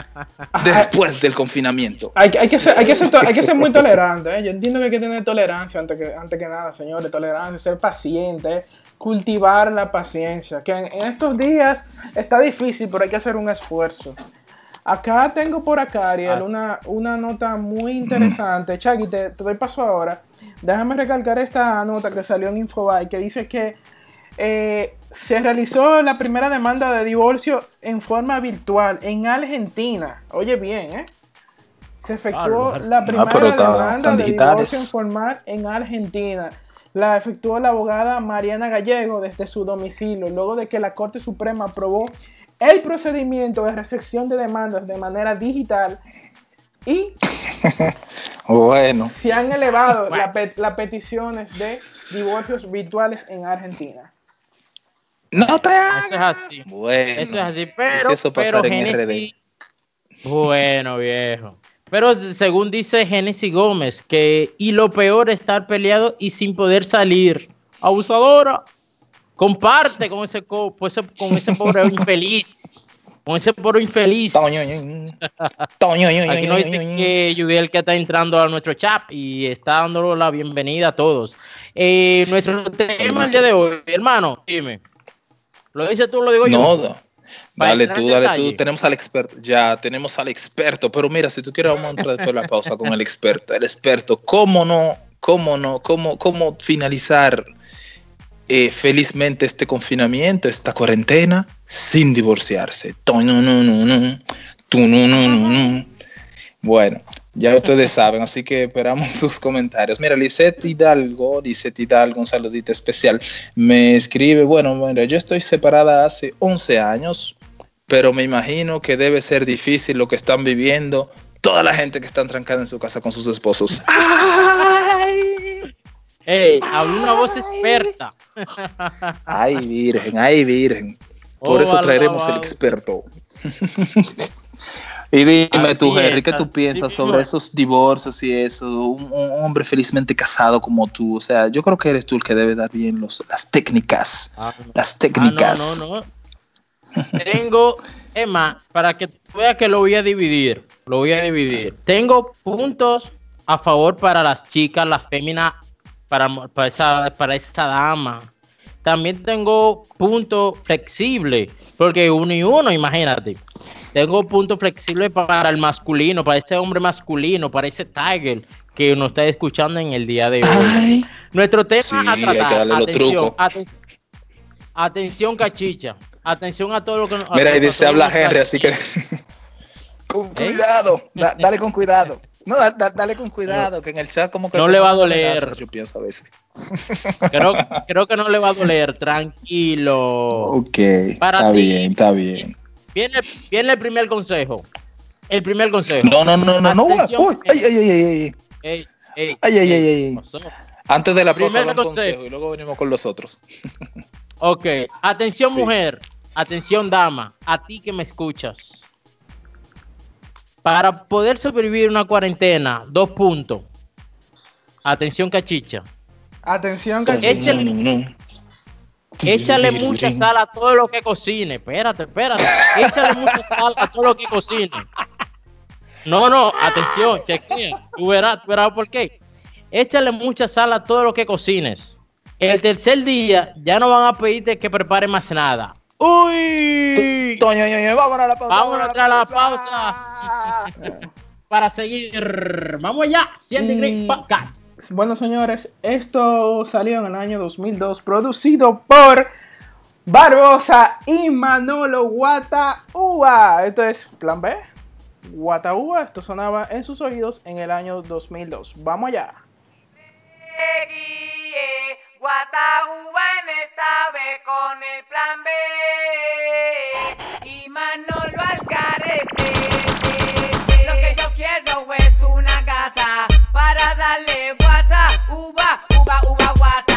después del confinamiento. Hay, que- hay que ser, hay, que ser, hay que ser muy tolerante. ¿eh? Yo entiendo que hay que tener tolerancia antes que, antes que nada, señores. Tolerancia, ser paciente, cultivar la paciencia. Que en, en estos días está difícil, pero hay que hacer un esfuerzo. Acá tengo por acá, Ariel, Ah, una, una nota muy interesante. Chagui, te, te doy paso ahora. Déjame recalcar esta nota que salió en Infobae que dice que eh, se realizó la primera demanda de divorcio en forma virtual en Argentina. Oye bien, ¿eh? Se efectuó Ah, la primera pero está- demanda de divorcio en formal en Argentina. La efectuó la abogada Mariana Gallego desde su domicilio, luego de que la Corte Suprema aprobó el procedimiento de recepción de demandas de manera digital y Bueno, se han elevado pe- las peticiones de divorcios virtuales en Argentina. no te Eso es hagas. así. Bueno, Eso es así, ¿y pero, si eso pero Genesis- Bueno, viejo. Pero según dice Genesis Gómez, que y lo peor estar peleado y sin poder salir. Abusadora. Comparte con ese, co- pues, ese- con ese pobre infeliz. Con ese pobre infeliz. Aquí nos dice que Yudiel que está entrando a nuestro chat y está dando la bienvenida a todos. Eh, nuestro tema el día de hoy, hermano, dime. ¿Lo dices tú lo digo yo? No, dale tú, dale detalle. tú. Tenemos al experto. Ya, tenemos al experto. Pero mira, si tú quieres, vamos a entrar después de la pausa con el experto. El experto, ¿cómo no? ¿Cómo no? ¿Cómo, cómo finalizar eh, felizmente este confinamiento, esta cuarentena, sin divorciarse? Bueno, ya ustedes saben, así que esperamos sus comentarios. Mira, Lisette Hidalgo, Lisette Hidalgo, un saludito especial, me escribe, bueno, bueno, yo estoy separada hace 11 años, pero me imagino que debe ser difícil lo que están viviendo toda la gente que está trancada en su casa con sus esposos. Ey, habla una voz experta. Ay, virgen, ay, virgen. Por Oh, eso traeremos el alabado. experto. y dime Así tú, Henry, es, ¿qué tú piensas mismo sobre es. esos divorcios y eso? Un, un hombre felizmente casado como tú. O sea, yo creo que eres tú el que debe dar bien los, las técnicas. Ah, Las Ah, técnicas. no, no, no. Tengo, Emma, para que tú veas que lo voy a dividir. Lo voy a dividir. Tengo puntos a favor para las chicas, las féminas, para, para, esa, para esta dama. También tengo puntos flexibles, porque uno y uno, imagínate. Tengo puntos flexibles para el masculino, para ese hombre masculino, para ese Tiger que nos está escuchando en el día de hoy. Ay, Nuestro tema Sí, a hay que tratar. atención, aten- atención, cachicha. Atención a todo lo que nos. mira, a- y a dice habla Henry, así que. con cuidado, da- dale con cuidado. No, da- da- dale con cuidado, que en el chat como que. No le va a doler. amenazas, Yo pienso a veces. Creo, creo que no le va a doler. Tranquilo. Ok, Para está ti. bien, está bien. Viene, viene el primer consejo. El primer consejo. No, no, no, no, no. Uy, ay, ay, ay, ay, ay. Ey, ey, Ay, ay, ay. Antes de la pausa, un consejo. consejo y luego venimos con los otros. Ok, atención Sí. mujer, atención dama, a ti que me escuchas. Para poder sobrevivir una cuarentena, dos puntos. Atención cachicha. Atención, Échale- cachito. Échale mucha sal a todo lo que cocine. Espérate, espérate. Échale mucha sal a todo lo que cocine. No, no, atención, chequea. Tú verás, tú verás por qué. Échale mucha sal a todo lo que cocines. El tercer día ya no van a pedirte que prepare más nada. ¡Uy! Toño, ño, ño, vámonos a la pausa. Vámonos a la pausa. Para seguir. Vamos allá. Siente Y- Great Podcast. Bueno, señores, esto salió en el año 2002, producido por Barbosa y Manolo Guataúba. Esto es Plan B. Guataúba, esto sonaba en sus oídos en el año 2002. Vamos allá. Guíe, Guataúba en esta vez con el plan B. Y Manolo al carete. Lo que yo quiero es una gata para darle guata, uva, uva, uva, guata.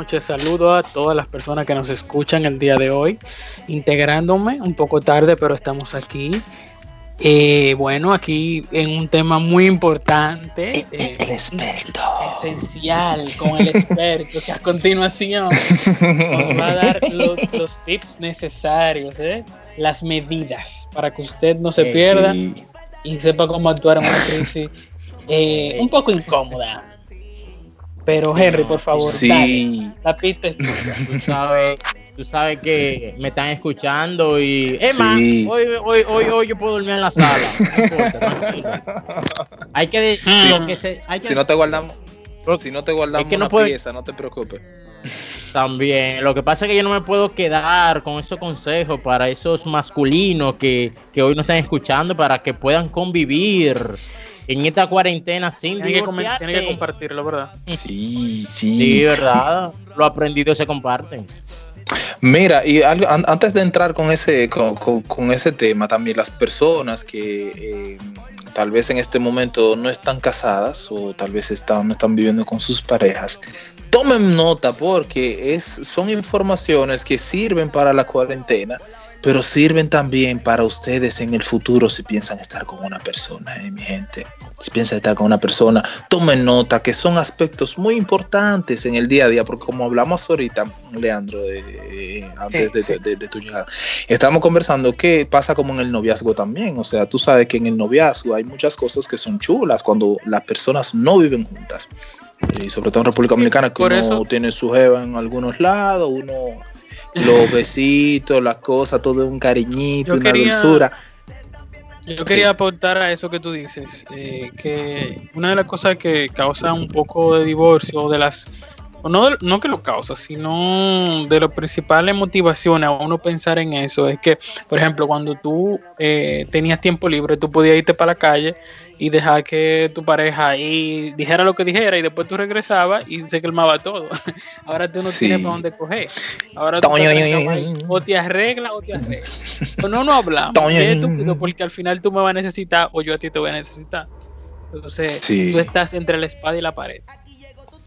Noches. Saludo a todas las personas que nos escuchan el día de hoy. Integrándome un poco tarde, pero estamos aquí. Eh, bueno, aquí en un tema muy importante. eh, Esencial con el experto, que a continuación nos va a dar los, los tips necesarios, ¿eh? las medidas, para que usted no se Eh, pierda sí. y sepa cómo actuar en una crisis eh, un poco incómoda. Pero Henry, por favor, Sí. dale, la pista es tuya. Tú sabes, tú sabes que me están escuchando y. Es Sí. hoy, hoy, hoy, hoy yo puedo dormir en la sala. No importa. Hay que. de- lo que se- hay que- Si no te guardamos, si no te guardamos que no una puede- pieza, no te preocupes. También, lo que pasa es que yo no me puedo quedar con esos consejos para esos masculinos que, que hoy nos están escuchando para que puedan convivir en esta cuarentena sin Tiene que, tiene compartirlo, ¿verdad? Sí, sí. Sí, verdad. Lo aprendido se comparten. Mira, y algo- an- antes de entrar con ese, con, con- con ese tema, también las personas que eh, tal vez en este momento no están casadas o tal vez están, no están viviendo con sus parejas, tomen nota porque es, son informaciones que sirven para la cuarentena, pero sirven también para ustedes en el futuro si piensan estar con una persona, eh, mi gente. Si piensan estar con una persona, tomen nota que son aspectos muy importantes en el día a día, porque como hablamos ahorita, Leandro, de- de- antes de, Sí, sí. de- de tu llegada, estamos conversando que pasa como en el noviazgo también. O sea, tú sabes que en el noviazgo hay muchas cosas que son chulas cuando las personas no viven juntas. Y sobre todo en República Dominicana, que por uno eso- tiene su jeva en algunos lados, uno los besitos, las cosas, todo un cariñito, Yo una quería- dulzura. Yo quería aportar a eso que tú dices, eh, que una de las cosas que causa un poco de divorcio, de las, no, no que lo causa, sino de las principales motivaciones a uno pensar en eso, es que, por ejemplo, cuando tú eh, tenías tiempo libre, tú podías irte para la calle y dejar que tu pareja ahí dijera lo que dijera y después tú regresabas y se calmaba todo. Ahora tú no Sí. tienes para dónde coger. Ahora tú o te arreglas o te arreglas. O no, no hablamos. Es estúpido porque al final tú me vas a necesitar o yo a ti te voy a necesitar. Entonces, Sí. tú estás entre la espada y la pared.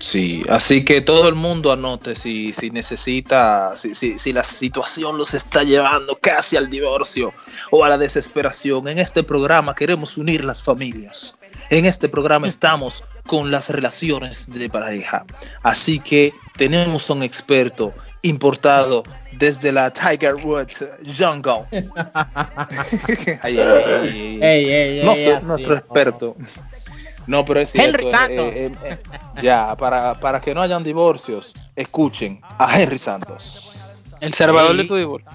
Sí, así que todo el mundo anote si, si necesita, si, si, si la situación los está llevando casi al divorcio o a la desesperación. En este programa queremos unir las familias. En este programa estamos con las relaciones de pareja. Así que tenemos un experto importado desde la Tiger Woods Jungle. Ay, ay, ay, No así, nuestro no. No, pero es cierto. Henry eh, Santos. eh, eh, ya, para, para que no hayan divorcios, escuchen a Henry Santos. El salvador Sí. de tu divorcio.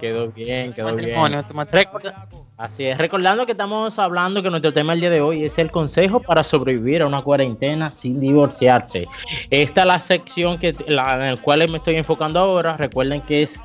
Quedó bien, quedó bien. Así es, recordando que estamos hablando que nuestro tema el día de hoy es el consejo para sobrevivir a una cuarentena sin divorciarse. Esta es la sección que la, en la cual me estoy enfocando ahora. Recuerden que es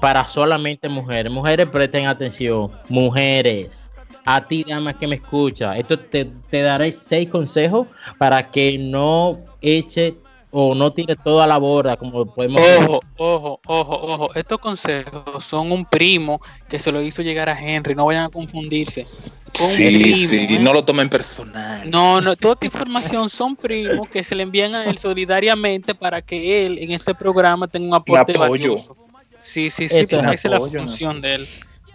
para solamente mujeres. Mujeres, presten atención. Mujeres, a ti, dama que me escucha, esto te, te daré seis consejos para que no eche o no tire todo a la borda, como podemos Ojo, ojo, ojo, ojo. Estos consejos son un primo que se lo hizo llegar a Henry. No vayan a confundirse. Un Sí, primo, sí, ¿eh? no lo tomen personal. No, no, toda esta información son primos que se le envían a él solidariamente para que él en este programa tenga un aporte apoyo. valioso. Sí, sí, sí, esa es la función de él.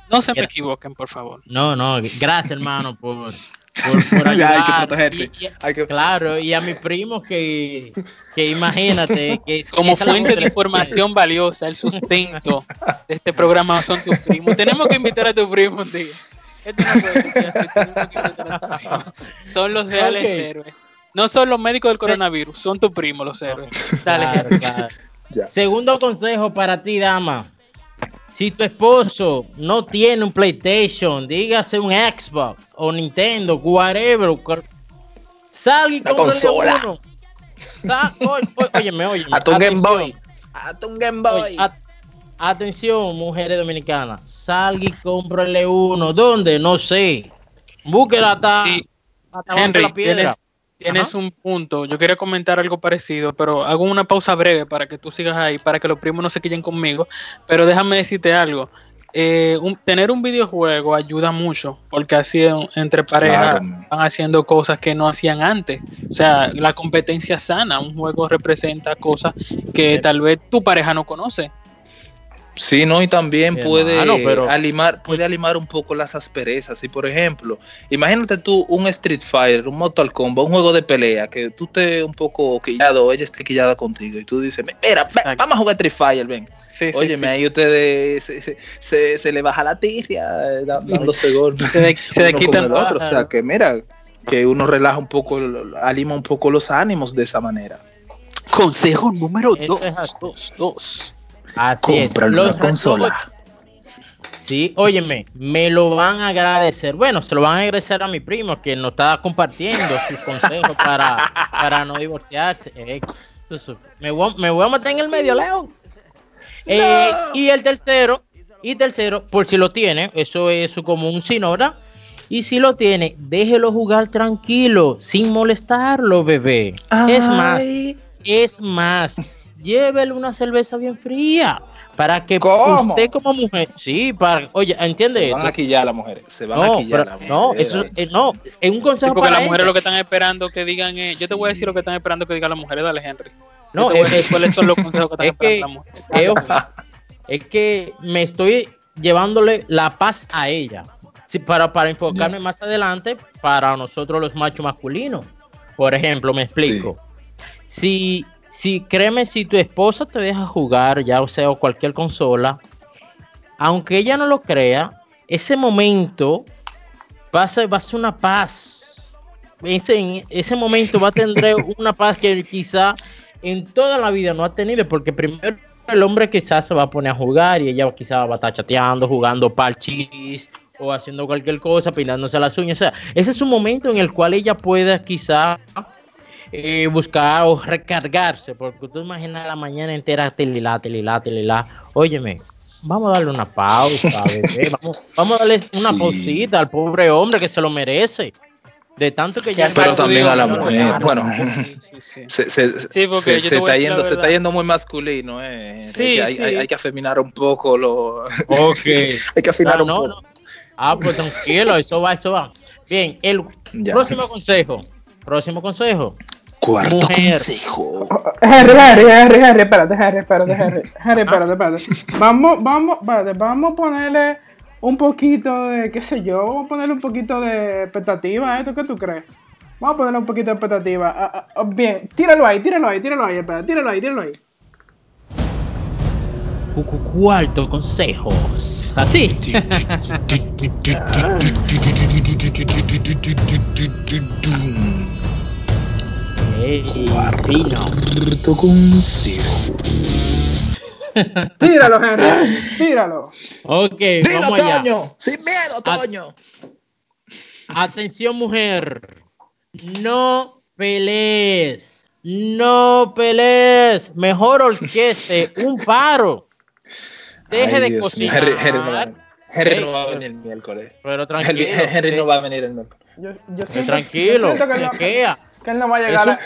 No se me equivoquen, por favor. No, no, gracias hermano por, por, por Ya hay que ayudar. protegerte. Y- y- Hay que- claro, y a mis primos que, que imagínate que Como fuente de información valiosa, el sustento de este programa son tus primos. Tenemos que invitar a tus primos un día. Esto no puede ser así, tenemos que invitar a tus primos. Son los reales héroes. No son los médicos del coronavirus, son tus primos los héroes. Dale. Claro, claro. Ya. Segundo consejo para ti, dama. Si tu esposo no tiene un PlayStation, dígase un Xbox o Nintendo, whatever, salga y cómprale consola. uno. Oye, oye, óyeme, óyeme, A tu Game. Boy. A tu Game Boy. Oye, at- atención, mujeres dominicanas. Salga y cómprale uno. ¿Dónde? No sé. Búsquela hasta, Sí, hasta Henry, la piedra. tienes, tienes un punto. Yo quería comentar algo parecido, pero hago una pausa breve para que tú sigas ahí, para que los primos no se quillen conmigo. Pero déjame decirte algo. Eh, un- tener un videojuego ayuda mucho, porque así en- entre parejas Claro. van haciendo cosas que no hacían antes. O sea, la competencia sana. Un juego representa cosas que tal vez tu pareja no conoce. Sí, no, y también puede pero- alimar, puede alimar un poco las asperezas. Y por ejemplo, imagínate tú un Street Fighter, un Mortal Kombat, un juego de pelea, que tú estés un poco quillado, ella esté quillada contigo, y tú dices, mira, ven, vamos a jugar Street Fighter, ven. Sí, Óyeme, sí. ahí ustedes se, se- se- se le baja la tirria eh, dándose golpes. Se, de- se le con quitan el otro. O sea, que mira, que uno relaja un poco, alima un poco los ánimos de esa manera. Consejo número dos. Así es. Los una consola. Sí, óyeme, me lo van a agradecer. Bueno, se lo van a agradecer a mi primo que nos está compartiendo sus consejos para, para no divorciarse. Eh, eso, me, voy, a- me voy a meter en el medio, León. Eh, y el tercero, y tercero, por si lo tiene, eso es como un sinora. Y si lo tiene, déjelo jugar tranquilo, sin molestarlo, bebé. Es más, es más, llévele una cerveza bien fría para que ¿Cómo? usted como mujer, sí, para, oye, entiende Se van esto? a quillar las mujeres. Se van a No, quillar pero- las mujeres. no, eso, eh, no, es un Sí, consejo porque para las mujeres lo que están esperando que digan, eh, yo te voy a decir lo que están esperando que digan las mujeres, dale Henry. No, a es- decir cuáles son los consejos que están es que- esperando las mujeres. Es que me estoy llevándole la paz a ella. Sí, para, para enfocarme más adelante para nosotros los machos masculinos. Por ejemplo, me explico. Si, si, créeme, si tu esposa te deja jugar, ya o sea, o cualquier consola, aunque ella no lo crea, ese momento va a ser, va a ser una paz. Ese, en ese momento va a tener una paz que quizá en toda la vida no ha tenido, porque primero el hombre quizás se va a poner a jugar y ella quizás va a estar chateando, jugando parchís o haciendo cualquier cosa, peinándose las uñas. O sea, ese es un momento en el cual ella pueda quizá eh, buscar o recargarse, porque tú imaginas la mañana entera telilá, telilá, telilá. Óyeme, vamos a darle una pausa, bebé. Vamos, vamos a darle una Sí. pausita al pobre hombre que se lo merece. De tanto que ya Pero también a la mujer. Bueno, Sí, sí, sí. se, está yendo, se está yendo muy masculino, eh. Sí, hay, sí. hay- hay que afeminar un poco lo. Ok. hay que afinar Ah, un no, poco. no. Ah, pues tranquilo, eso va, eso va. Bien, el Ya. próximo consejo. Próximo consejo. Cuarto Mujer. consejo. Henry, Henry, Henry, Henry, espérate, Henry, espérate, Henry. Henry, espérate, espérate. Vamos, vamos, espérate, vamos a ponerle un poquito de, qué sé yo, vamos a ponerle un poquito de expectativa a esto, ¿qué tú crees? Vamos a ponerle un poquito de expectativa. Ah, ah, ah, bien, tíralo ahí, tíralo ahí, tíralo ahí, espérate, tíralo ahí, tíralo ahí. Cu- cu- Cuarto consejo. Así. Cuarto consejo. Tíralo, Henry, tíralo. Ok, Dilo, vamos allá. Toño. Sin miedo. Toño. Atención, mujer. No pelees. No pelees. Mejor orqueste un paro. Deje Ay, de Dios mío. cocinar. Henry, Henry no va a venir. Henry Ey, no va a pero- venir el miércoles. Pero tranquilo. Henry no va a venir el miércoles. Yo, yo siento, tranquilo. yo siento que. Que él no va a llegar, a,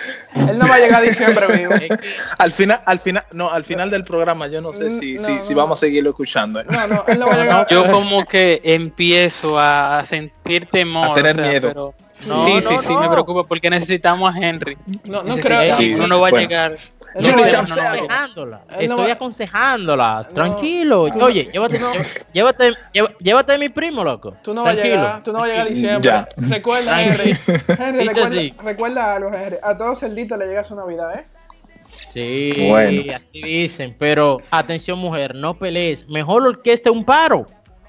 él no va a llegar a diciembre vivo. Es que- Al final, al final, no, al final del programa yo no sé si, No, si, no. si vamos a seguirlo escuchando. ¿eh? No, no, él no va a llegar. Yo como que empiezo a sentir temor. A tener o sea, miedo. pero- No, sí, no, sí, sí, no. me preocupa porque necesitamos a Henry. No, no creo. Sí, uno no va bueno. a llegar. No, a aconsejándola. Estoy aconsejándola. Tranquilo. Oye, llévate, llévate, llévate, llévate a mi primo, loco. Tú no vas a Tranquilo. llegar, tú no vas a llegar a diciembre. Ya. Recuerda, Henry. Henry, recuerda, así. recuerda algo, Henry. A todos cerditos le llega su Navidad, ¿eh? Sí, Bueno. así dicen. Pero atención, mujer, no pelees. Mejor orqueste un paro.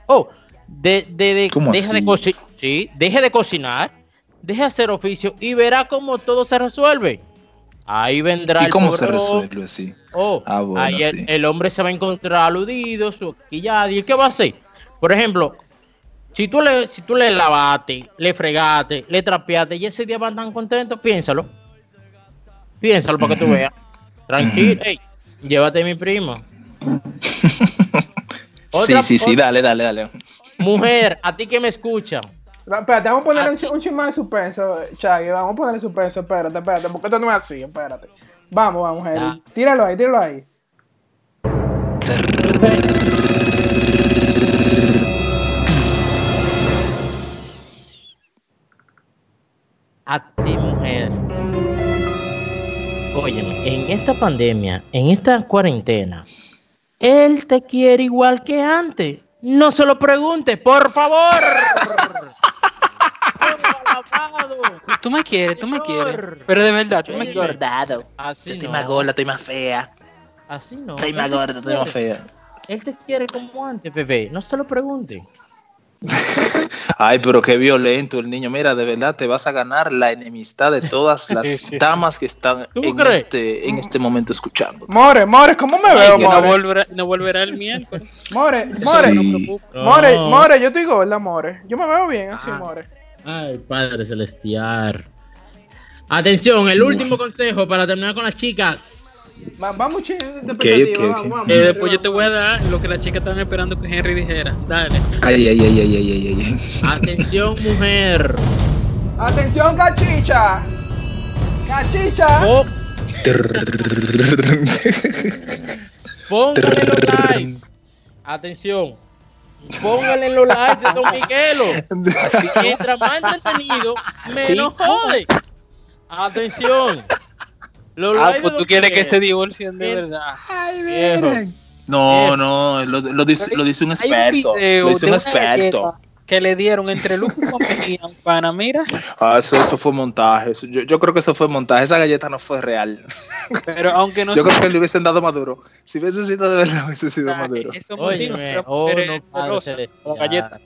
Oh, de, de, de- ¿Cómo deja de cocinar. Sí, deje de cocinar, deje de hacer oficio y verá cómo todo se resuelve. Ahí vendrá ¿Y el cómo se resuelve así? Oh, Ah, bueno, ahí el, sí. el hombre se va a encontrar aludido, su quillada, y ¿el qué va a hacer? Por ejemplo, si tú le, si tú le lavaste, le fregaste, le trapeaste y ese día van tan contentos, piénsalo. Piénsalo para que tú veas. Tranquilo, ey, llévate mi primo. Sí, sí, sí, dale, dale, dale. Mujer, a ti que me escucha, Espérate, vamos a ponerle un, chi- un chisme de suspenso, Chaggy. Vamos a ponerle suspenso. Espérate, espérate, porque esto no es así. Espérate. Vamos, vamos. Ya. Tíralo ahí, tíralo ahí. A ti, mujer. Óyeme, en esta pandemia, en esta cuarentena, él te quiere igual que antes. No se lo pregunte, por favor. Tú me quieres, tú me quieres. Pero de verdad, tú me quieres. engordado. Así Yo estoy no. más gorda, estoy más fea. Así no. Estoy más Él te gorda, estoy más quiere. fea. Él te quiere como antes, bebé. No se lo pregunte. Ay, pero qué violento el niño. Mira, de verdad te vas a ganar la enemistad de todas las Sí, sí. damas que están ¿Tú en crees? este, en este momento escuchando. More, More, ¿cómo me Ay, veo, que no More? volverá, no volverá el miércoles. More, More, Sí. More, No. More, yo estoy gorda, More. Yo me veo bien así, Ah. More. Ay, Padre Celestial. Atención, el último consejo para terminar con las chicas. Va- Vamos, ching, de ¿Qué, expectativa, qué, vamos, vamos. Eh, después yo te voy a dar lo que las chicas estaban esperando que Henry dijera. Dale. Ay, ay, ay, ay, ay, ay, ay. Atención, mujer. Atención, cachicha. Cachicha. Po- Póngale los likes. Atención. Póngale los likes de Don Miguelo. Mientras más entretenido, menos jode. Atención. Los Ah, pues tú quieres que se divorcien de verdad. Viejo. No, no, lo, lo dice, lo dice un experto. Lo dice un experto. Que le dieron entre Luke y pana, mira. Ah, eso, eso fue montaje. Eso- Yo, yo creo que eso fue montaje. Esa galleta no fue real. Pero aunque no Yo creo que le hubiesen dado maduro. Si hubiese sido de verdad, hubiese sido Ah, maduro. eso Óyeme, oh, no, la galleta.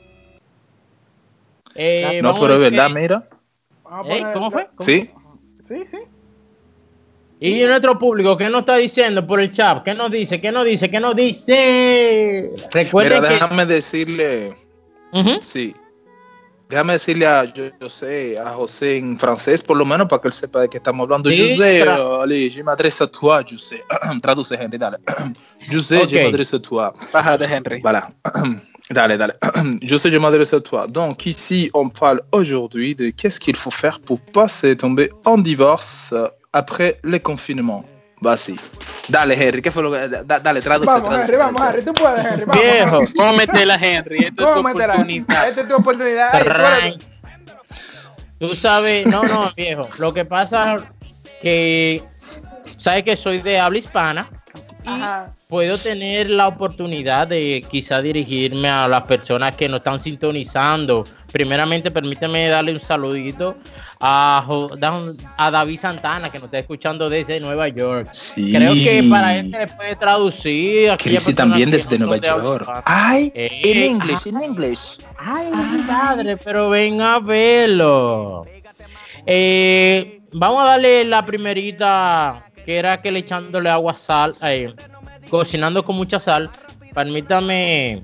Eh, No, pero es ver verdad, mira. Vamos a Ey, poner- ¿Cómo fue? ¿Cómo Sí. Sí, sí. Y nuestro público, ¿qué nos está diciendo por el chat? ¿Qué nos dice? ¿Qué nos dice? ¿Qué nos dice? Recuerden Mira, que... déjame decirle. Ujú. Sí. Déjame decirle a yo, yo sé, a José en francés, por lo menos, para que él sepa de qué estamos hablando. Sí, José, allez, je m'adresse à toi, José. Traduce, Henry, dale. José, je m'adresse à toi. Baja de Henry. Voilà. Dale, dale. Sais, je m'adresse à toi. Donc, ici, on parle aujourd'hui de qu'est-ce qu'il faut faire pour pas se tomber en divorce après le confinement. Bah, si. Dale, Henry, ¿qué fue lo que. da- dale, traduce. Vamos, traduce, Henry, vamos. Henry. Tú puedes, Henry. Vamos. Viejo, cómetela, Henry. Esto es oportunidad. Esta es tu oportunidad. Tú sabes, no, no, viejo. Lo que pasa que sabes que soy de habla hispana Ajá. Puedo tener la oportunidad de quizá dirigirme a las personas que nos están sintonizando. Primeramente, permíteme darle un saludito a, a David Santana, que nos está escuchando desde Nueva York. Sí. Creo que para él se le puede traducir. a personas también desde Nueva de York. Ay, Eh, en inglés, en inglés. Ay, mi padre, pero ven a verlo. Eh, vamos a darle la primerita, que era que le echándole agua sal, eh, cocinando con mucha sal. Permítame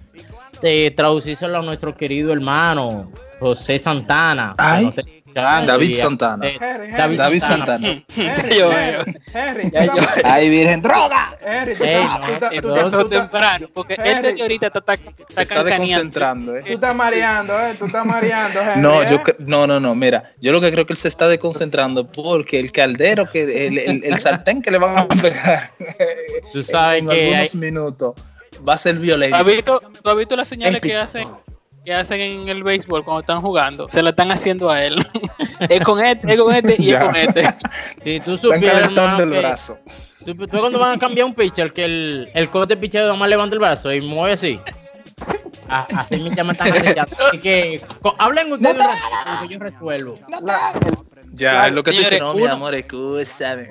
eh, traducírselo a nuestro querido hermano José Santana. Ay, escuchando, David Santana. eh, David, Santana. Tú Ay, Virgen, droga. Henry, tú Ey, no, tú tú tú temprano, porque ahorita está, está, Se está desconcentrando, Tú eh. estás mareando, eh. Tú estás mareando. No, eh. yo no, no, no, mira, yo lo que creo que él se está desconcentrando porque el caldero, que el, el, el sartén que le van a pegar Tú sabes en que hay- algunos minutos va a ser ¿Tú has violento. visto, tú has visto las señales que hacen, que hacen en el béisbol cuando están jugando? Se la están haciendo a él. es con este, es con este y es con este. si tú Están supieras, calentando hermano, el brazo. Tú, tú cuando van a cambiar un pitcher, que el, el cote pitcher nada más levanta el brazo y mueve así. Ah, así me llaman tan Así que hablen ustedes ratito, que yo resuelvo. Ya, es lo que te dice, no, mi amor, escúchame.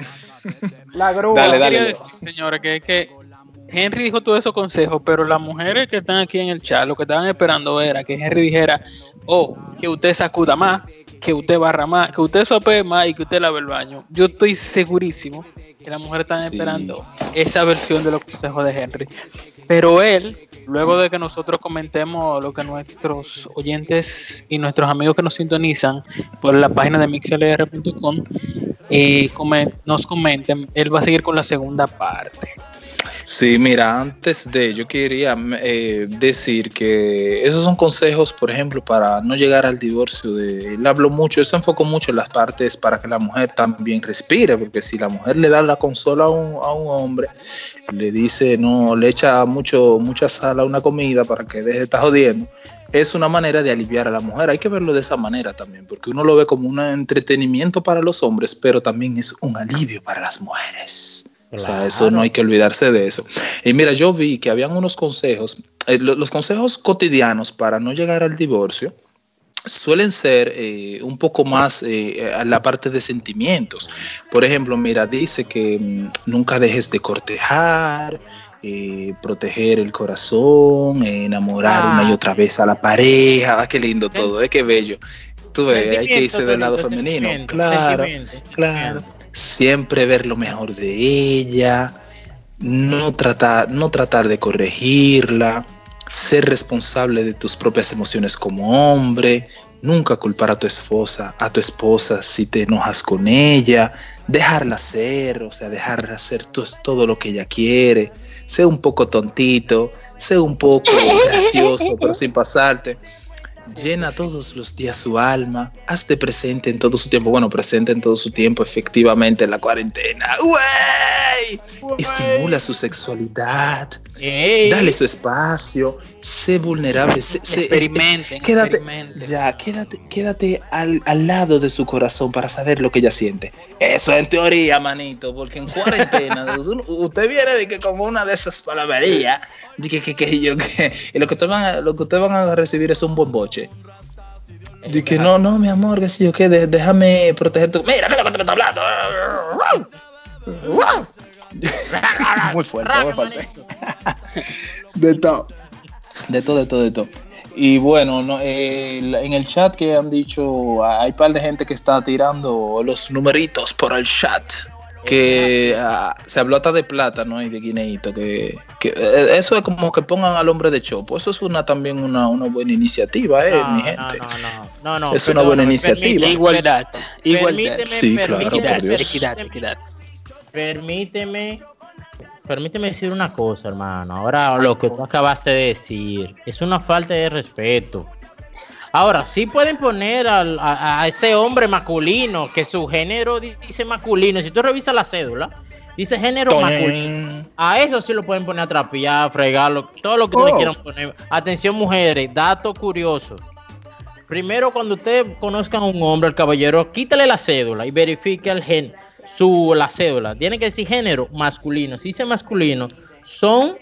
La grúa. Dale, dale. señores, que es que Henry dijo todos esos consejos, pero las mujeres que están aquí en el chat, lo que estaban esperando era que Henry dijera, oh, que usted sacuda más, que usted barra más, que usted sopee más y que usted lave el baño. Yo estoy segurísimo que las mujeres están Sí. esperando esa versión de los consejos de Henry. Pero él, luego de que nosotros comentemos lo que nuestros oyentes y nuestros amigos que nos sintonizan por la página de mixlr.com eh, nos comenten, él va a seguir con la segunda parte. Sí, mira, antes de, yo quería eh, decir que esos son consejos, por ejemplo, para no llegar al divorcio. De, él habló mucho, eso enfocó mucho en las partes para que la mujer también respire, porque si la mujer le da la consola a un, a un hombre, le dice, no, le echa mucho, mucha sal a una comida para que deje de estar jodiendo, es una manera de aliviar a la mujer. Hay que verlo de esa manera también, porque uno lo ve como un entretenimiento para los hombres, pero también es un alivio para las mujeres. O sea, eso no hay que olvidarse de eso. Y mira, yo vi que habían unos consejos, eh, lo- los consejos cotidianos para no llegar al divorcio suelen ser eh, un poco más eh, a la parte de sentimientos. Por ejemplo, mira, dice que mm, nunca dejes de cortejar, eh, proteger el corazón, enamorar una y otra vez a la pareja. Ah, qué lindo todo, eh, qué bello. Tú ves, hay que irse del lado femenino. Claro, claro. Siempre ver lo mejor de ella, no tratar, no tratar de corregirla, ser responsable de tus propias emociones como hombre, nunca culpar a tu esposa, a tu esposa si te enojas con ella, dejarla ser, o sea, dejarla hacer to- todo lo que ella quiere, sé un poco tontito, sé un poco gracioso, pero sin pasarte. Llena todos los días su alma, hazte presente en todo su tiempo, bueno, presente en todo su tiempo, efectivamente, en la cuarentena. ¡Wey! Estimula su sexualidad, dale su espacio, sé vulnerable, sé- sé- Experimenten, quédate, experimenten. ya, quédate, quédate al, al lado de su corazón para saber lo que ella siente. Eso en teoría, manito, porque en cuarentena usted viene de que como una de esas palabrerías, de que, que, que yo que y lo que ustedes van, a- lo que ustedes van a recibir es un De que no, no, mi amor, que si yo qué, de- déjame proteger tu. Mira, mira lo que te está hablando. muy fuerte, muy fuerte. De todo. De todo, de todo, de todo. Y bueno, no, eh, en el chat que han dicho, hay un par de gente que está tirando los numeritos por el chat. Que ah, se habló hasta de plátano y de guineíto. Que, que, eh, eso es como que pongan al hombre de chopo. Eso es una también una, una buena iniciativa, eh, mi gente. No, no, Es una buena iniciativa. permíteme, Igualdad, igualdad. Permíteme, Sí, claro, permíteme, por Dios. Equidad, permíteme, equidad. permíteme, permíteme decir una cosa, hermano. Ahora lo que tú acabaste de decir es una falta de respeto. Ahora, sí pueden poner al- a, a ese hombre masculino que su género di- dice masculino. Si tú revisas la cédula, dice género masculino. A eso sí lo pueden poner a trapear, fregarlo, todo lo que Oh. quieran poner. Atención, mujeres, dato curioso. Primero, cuando ustedes conozcan a un hombre, al caballero, quítale la cédula y verifique el gen, su, la cédula. Tiene que decir género masculino. Si dice masculino, son,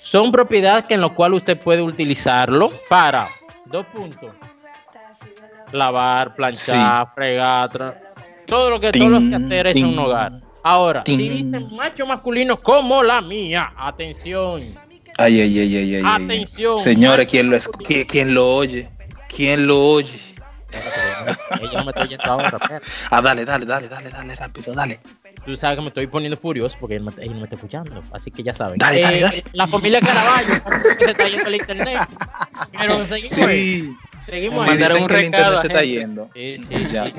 son propiedades que en lo cual usted puede utilizarlo para dos puntos. Lavar, planchar, fregar, todo lo que todos los quehaceres en un hogar. Ahora, si tin. dice macho masculino como la mía, atención. Ay, ay, ay, ay, ay. Atención, Señores, ¿quién lo, es- qui- quién lo oye? ¿Quién lo oye? Ella no me está oyendo ahora. Ah, dale, dale, dale, dale, dale, rápido, dale. Tú sabes que me estoy poniendo furioso porque él, me- él no me está escuchando. Así que ya saben. Dale, dale, Eh, dale. La familia Caraballo, que se está yendo el internet. Pero seguimos. ahí. Sí, Seguimos. sí. Mandaron un recado se está yendo. Sí, sí, Ya. sí.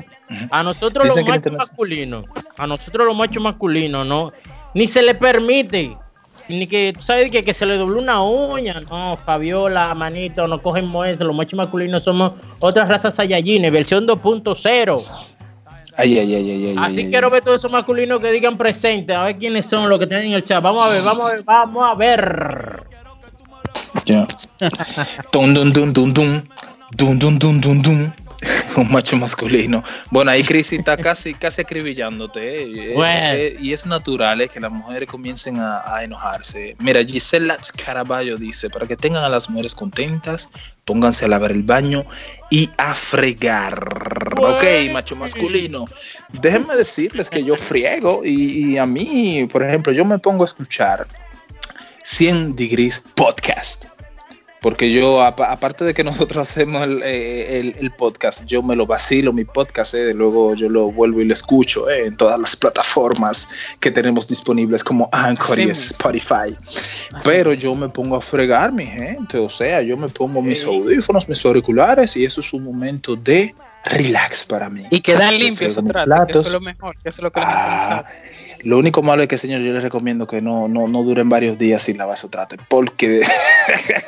A nosotros Dicen los machos internet- masculinos, a nosotros los machos masculinos, no, ni se le permite, ni que, tú sabes que, que se le dobló una uña, no, Fabiola, manito, no cogen muestras, los machos masculinos somos otras razas Saiyajines, versión 2.0. Ay, ay, ay, ay, ay. Así ay, quiero ver todos esos masculinos que digan presente, a ver quiénes son los que tienen en el chat. Vamos a ver, vamos a ver, vamos a ver. Ya. Dun, dun, dun, dun, dun. Dun, dun, dun, dun, dun. Un macho masculino. Bueno, ahí Chris está casi, casi acribillándote. eh, eh, Bueno. eh, y es natural eh, que las mujeres comiencen a, a enojarse. Mira, Gisela Caraballo dice: para que tengan a las mujeres contentas, pónganse a lavar el baño y a fregar. Ok, macho masculino. Déjenme decirles que yo friego y, y a mí, por ejemplo, yo me pongo a escuchar 100 Degrees Podcast. Porque yo, apa- aparte de que nosotros hacemos el, eh, el- el podcast, yo me lo vacilo, mi podcast, eh, luego yo lo vuelvo y lo escucho eh, en todas las plataformas que tenemos disponibles como Anchor y Así Spotify. Pero yo me pongo a fregar, mi gente, o sea, yo me pongo mis audífonos, mis auriculares y eso es un momento de relax para mí. Y quedan Yo limpios que eso platos. es lo mejor, que eso es lo que le Ah, Lo único malo es que, señor, yo les recomiendo que no, no, no duren varios días sin lavar su trate, porque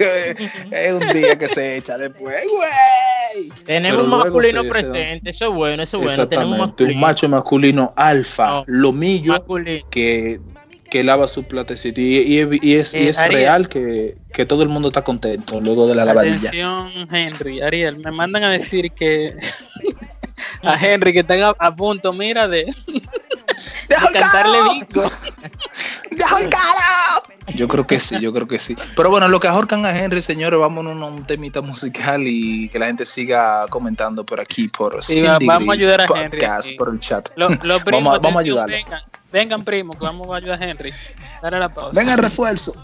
es un día que se echa después, güey. Tenemos un masculino se- se- presente, eso es bueno, eso es bueno. Tenemos un Exactamente, un masculino. macho masculino alfa, No, lomillo, masculino. que, que lava su platecito. Y, y- y es, y Eh, es Ariel. real que, que todo el mundo está contento luego de la lavadilla. Atención, Henry, Ariel, me mandan a decir que a Henry que están a, a punto, mira, de, de cantarle bingo. Yo creo que sí, yo creo que sí. Pero bueno, lo que ahorcan a Henry, señores, vámonos a un temita musical y que la gente siga comentando por aquí, por Sí, Cindy vamos a ayudar a Henry Podcast, aquí. por el chat. Lo- vamos, a- vamos a atención, ayudarlo. Vengan, vengan primos, que vamos a ayudar a Henry. Dale la pausa. Refuerzo.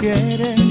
Quieren?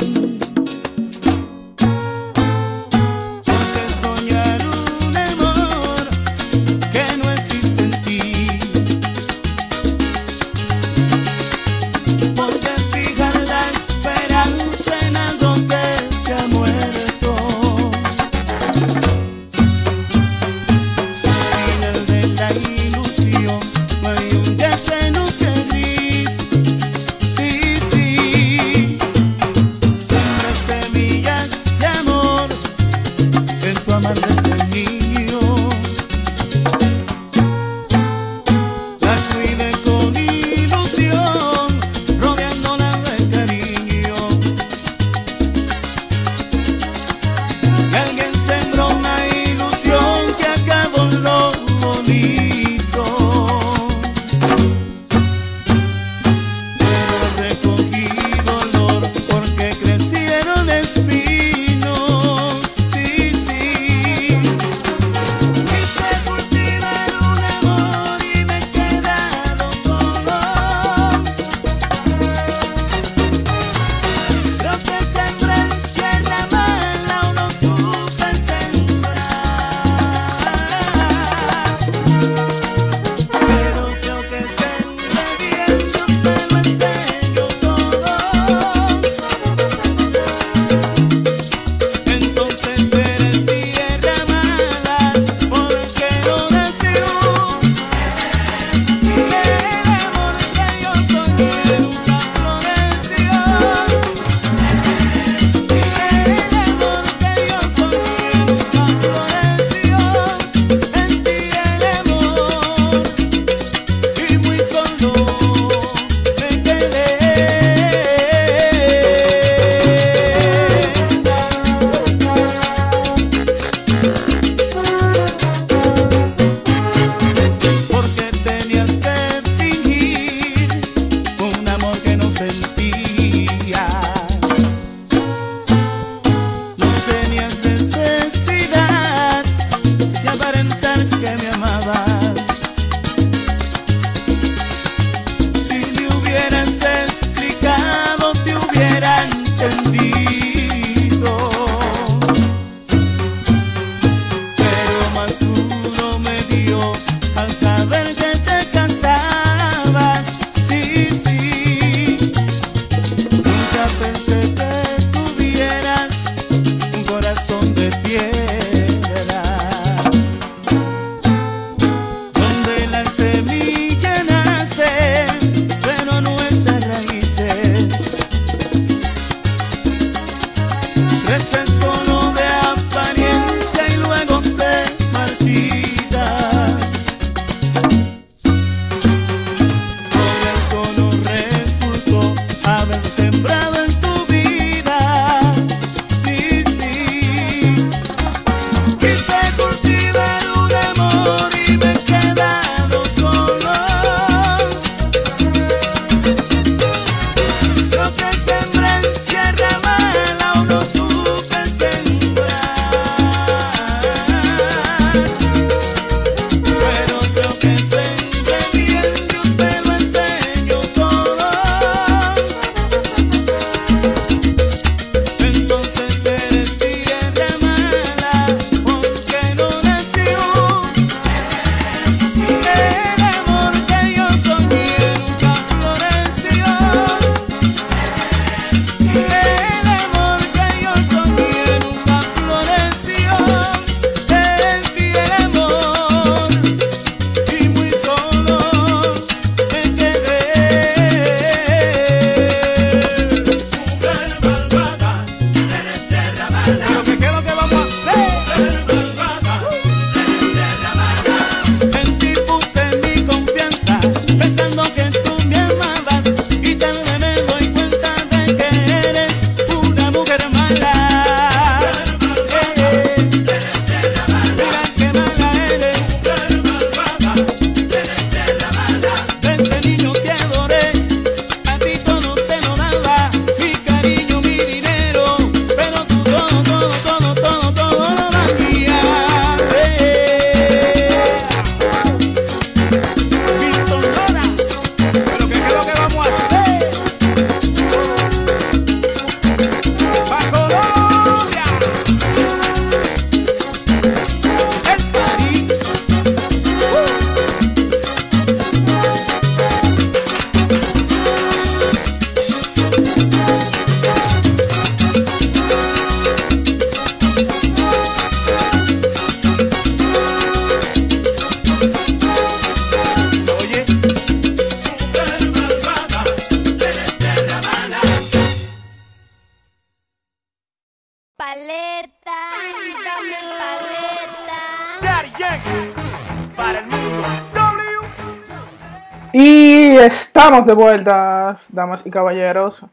De vuelta, damas y caballeros,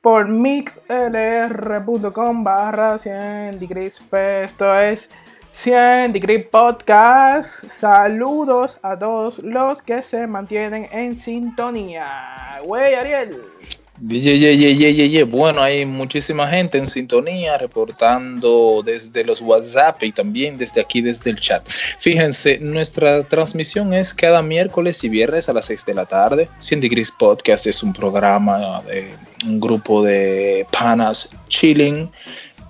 por mixlr.com barra 100 degrees P. Esto es 100 degrees podcast. Saludos a todos los que se mantienen en sintonía. Wey, Ariel. Ye, ye, ye. Bueno, hay muchísima gente en sintonía reportando desde los WhatsApp y también desde aquí, desde el chat. Fíjense, nuestra transmisión es cada miércoles y viernes a las 6 de la tarde. 100 Degrees Podcast es un programa de un grupo de panas chilling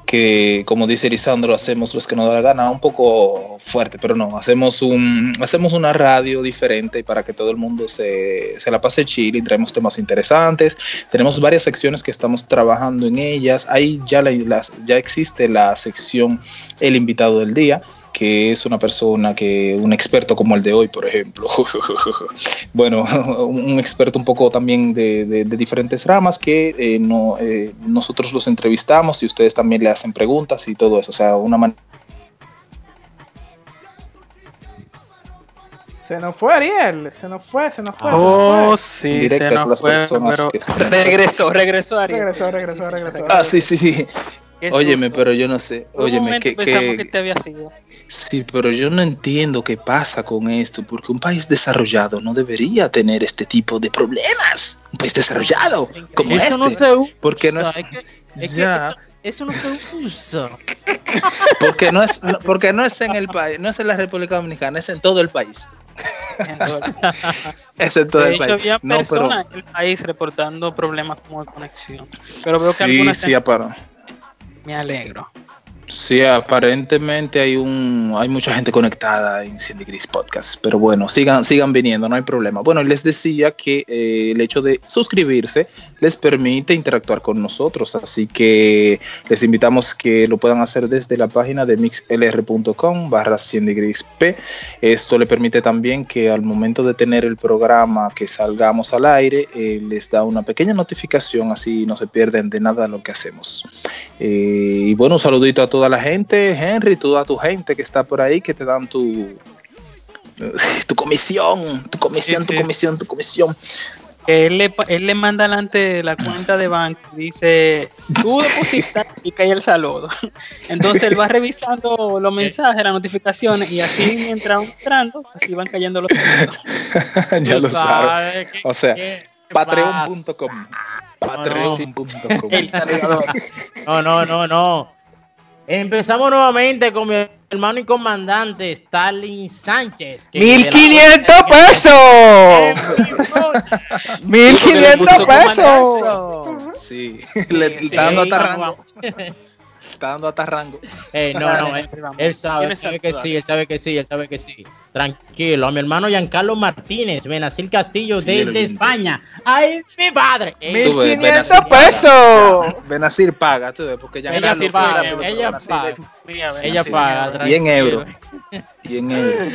que como dice Lisandro hacemos los que nos da la gana un poco fuerte pero no hacemos un hacemos una radio diferente para que todo el mundo se, se la pase chile y traemos temas interesantes. Tenemos varias secciones que estamos trabajando en ellas. Ahí ya la, las- ya existe la sección el invitado del día que es una persona que, un experto como el de hoy, por ejemplo. bueno, un experto un poco también de, de- de diferentes ramas que eh, no, eh, nosotros los entrevistamos y ustedes también le hacen preguntas y todo eso. O sea, una manera Se nos fue Ariel, se nos fue, se nos fue. se nos Oh, fue. sí, directas se a nos las fue, personas pero que están- regresó, regresó Ariel. Regresó, regresó, regresó. Ah, sí, sí, sí. Qué Óyeme, susto. pero yo no sé. Óyeme, que, que- que te había sido. Sí, pero yo no entiendo qué pasa con esto, porque un país desarrollado no debería tener este tipo de problemas. Un país desarrollado como Eso este. no se usa. porque no es, que- ya, Eso no se usa. porque no es, no- porque no es en el país, no es en la República Dominicana, es en todo el país. Es en todo De el hecho, país. había No, pero en el país reportando problemas como de conexión. Pero veo que sí, algunas sí. Me alegro. Sí, aparentemente hay un hay mucha gente conectada en Cindy Gris Podcast, pero bueno, sigan sigan viniendo, no hay problema. Bueno, les decía que eh, el hecho de suscribirse les permite interactuar con nosotros, así que les invitamos que lo puedan hacer desde la página de mixlr.com barra 100 degrees P. Esto le permite también que al momento de tener el programa que salgamos al aire, eh, les da una pequeña notificación, así no se pierden de nada lo que hacemos. Eh, y bueno, un saludito a toda la gente, Henry, toda tu gente que está por ahí, que te dan tu, tu comisión, tu comisión, Sí, tu comisión, tu comisión. Él le, él le manda adelante la cuenta de banco dice, tú depositas y cae el saludo. Entonces él va revisando los mensajes, las notificaciones y así mientras van entrando, así van cayendo los saludos. ya lo sabes. O sea, Patreon.com. Patreon.com. No, no, no, no. Empezamos nuevamente con mi hermano y comandante Stalin Sánchez. que de la- 1500 pesos. 1500 pesos. Sí, le está dando. Está dando hasta rango. Eh, no, no, él, él sabe, él sabe que sí, él sabe que sí, él sabe que sí. Tranquilo, a mi hermano Giancarlo Martínez, Benacil Castillo Sí, desde. España. ¡Ay, mi padre! Eh, Tú ves, 1500 Benacir- pesos. Benacir paga, tú ves, porque ya Ella paga, pero ella paga. Ella paga, mira, Y en tranquilo. euros. Y en euros.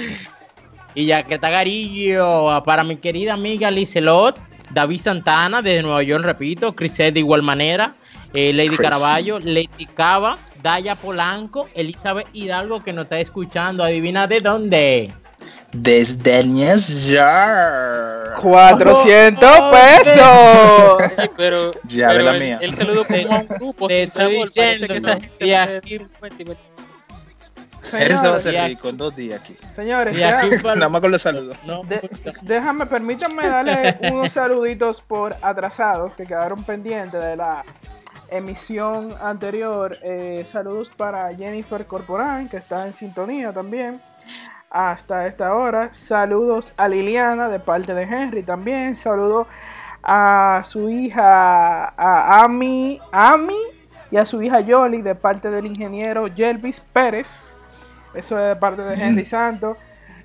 Y ya que está Garillo, para mi querida amiga Licelot, David Santana desde Nueva York, repito, Criset de igual manera, eh, Lady Crazy. Caraballo, Lady Cava, Daya Polanco, Elizabeth Hidalgo que nos está escuchando, adivina de dónde. Desde New York. 400 pesos. Sí, pero, Ya, pero de la mía. él saludó como a un grupo. Te estoy que diciendo, esa gente y puede aquí- 50 y 20. Él se va a Señores, aquí- rico en dos días aquí. Señores, ya- Nada más con los saludos. no, de- déjame, permítanme darle unos saluditos por atrasados que quedaron pendientes de la emisión anterior. Eh, saludos para Jennifer Corporán, que está en sintonía también hasta esta hora. Saludos a Liliana de parte de Henry también. Saludos a su hija, a Ami, Ami y a su hija Yoli de parte del ingeniero Jelvis Pérez. Eso es de parte de Henry Santos.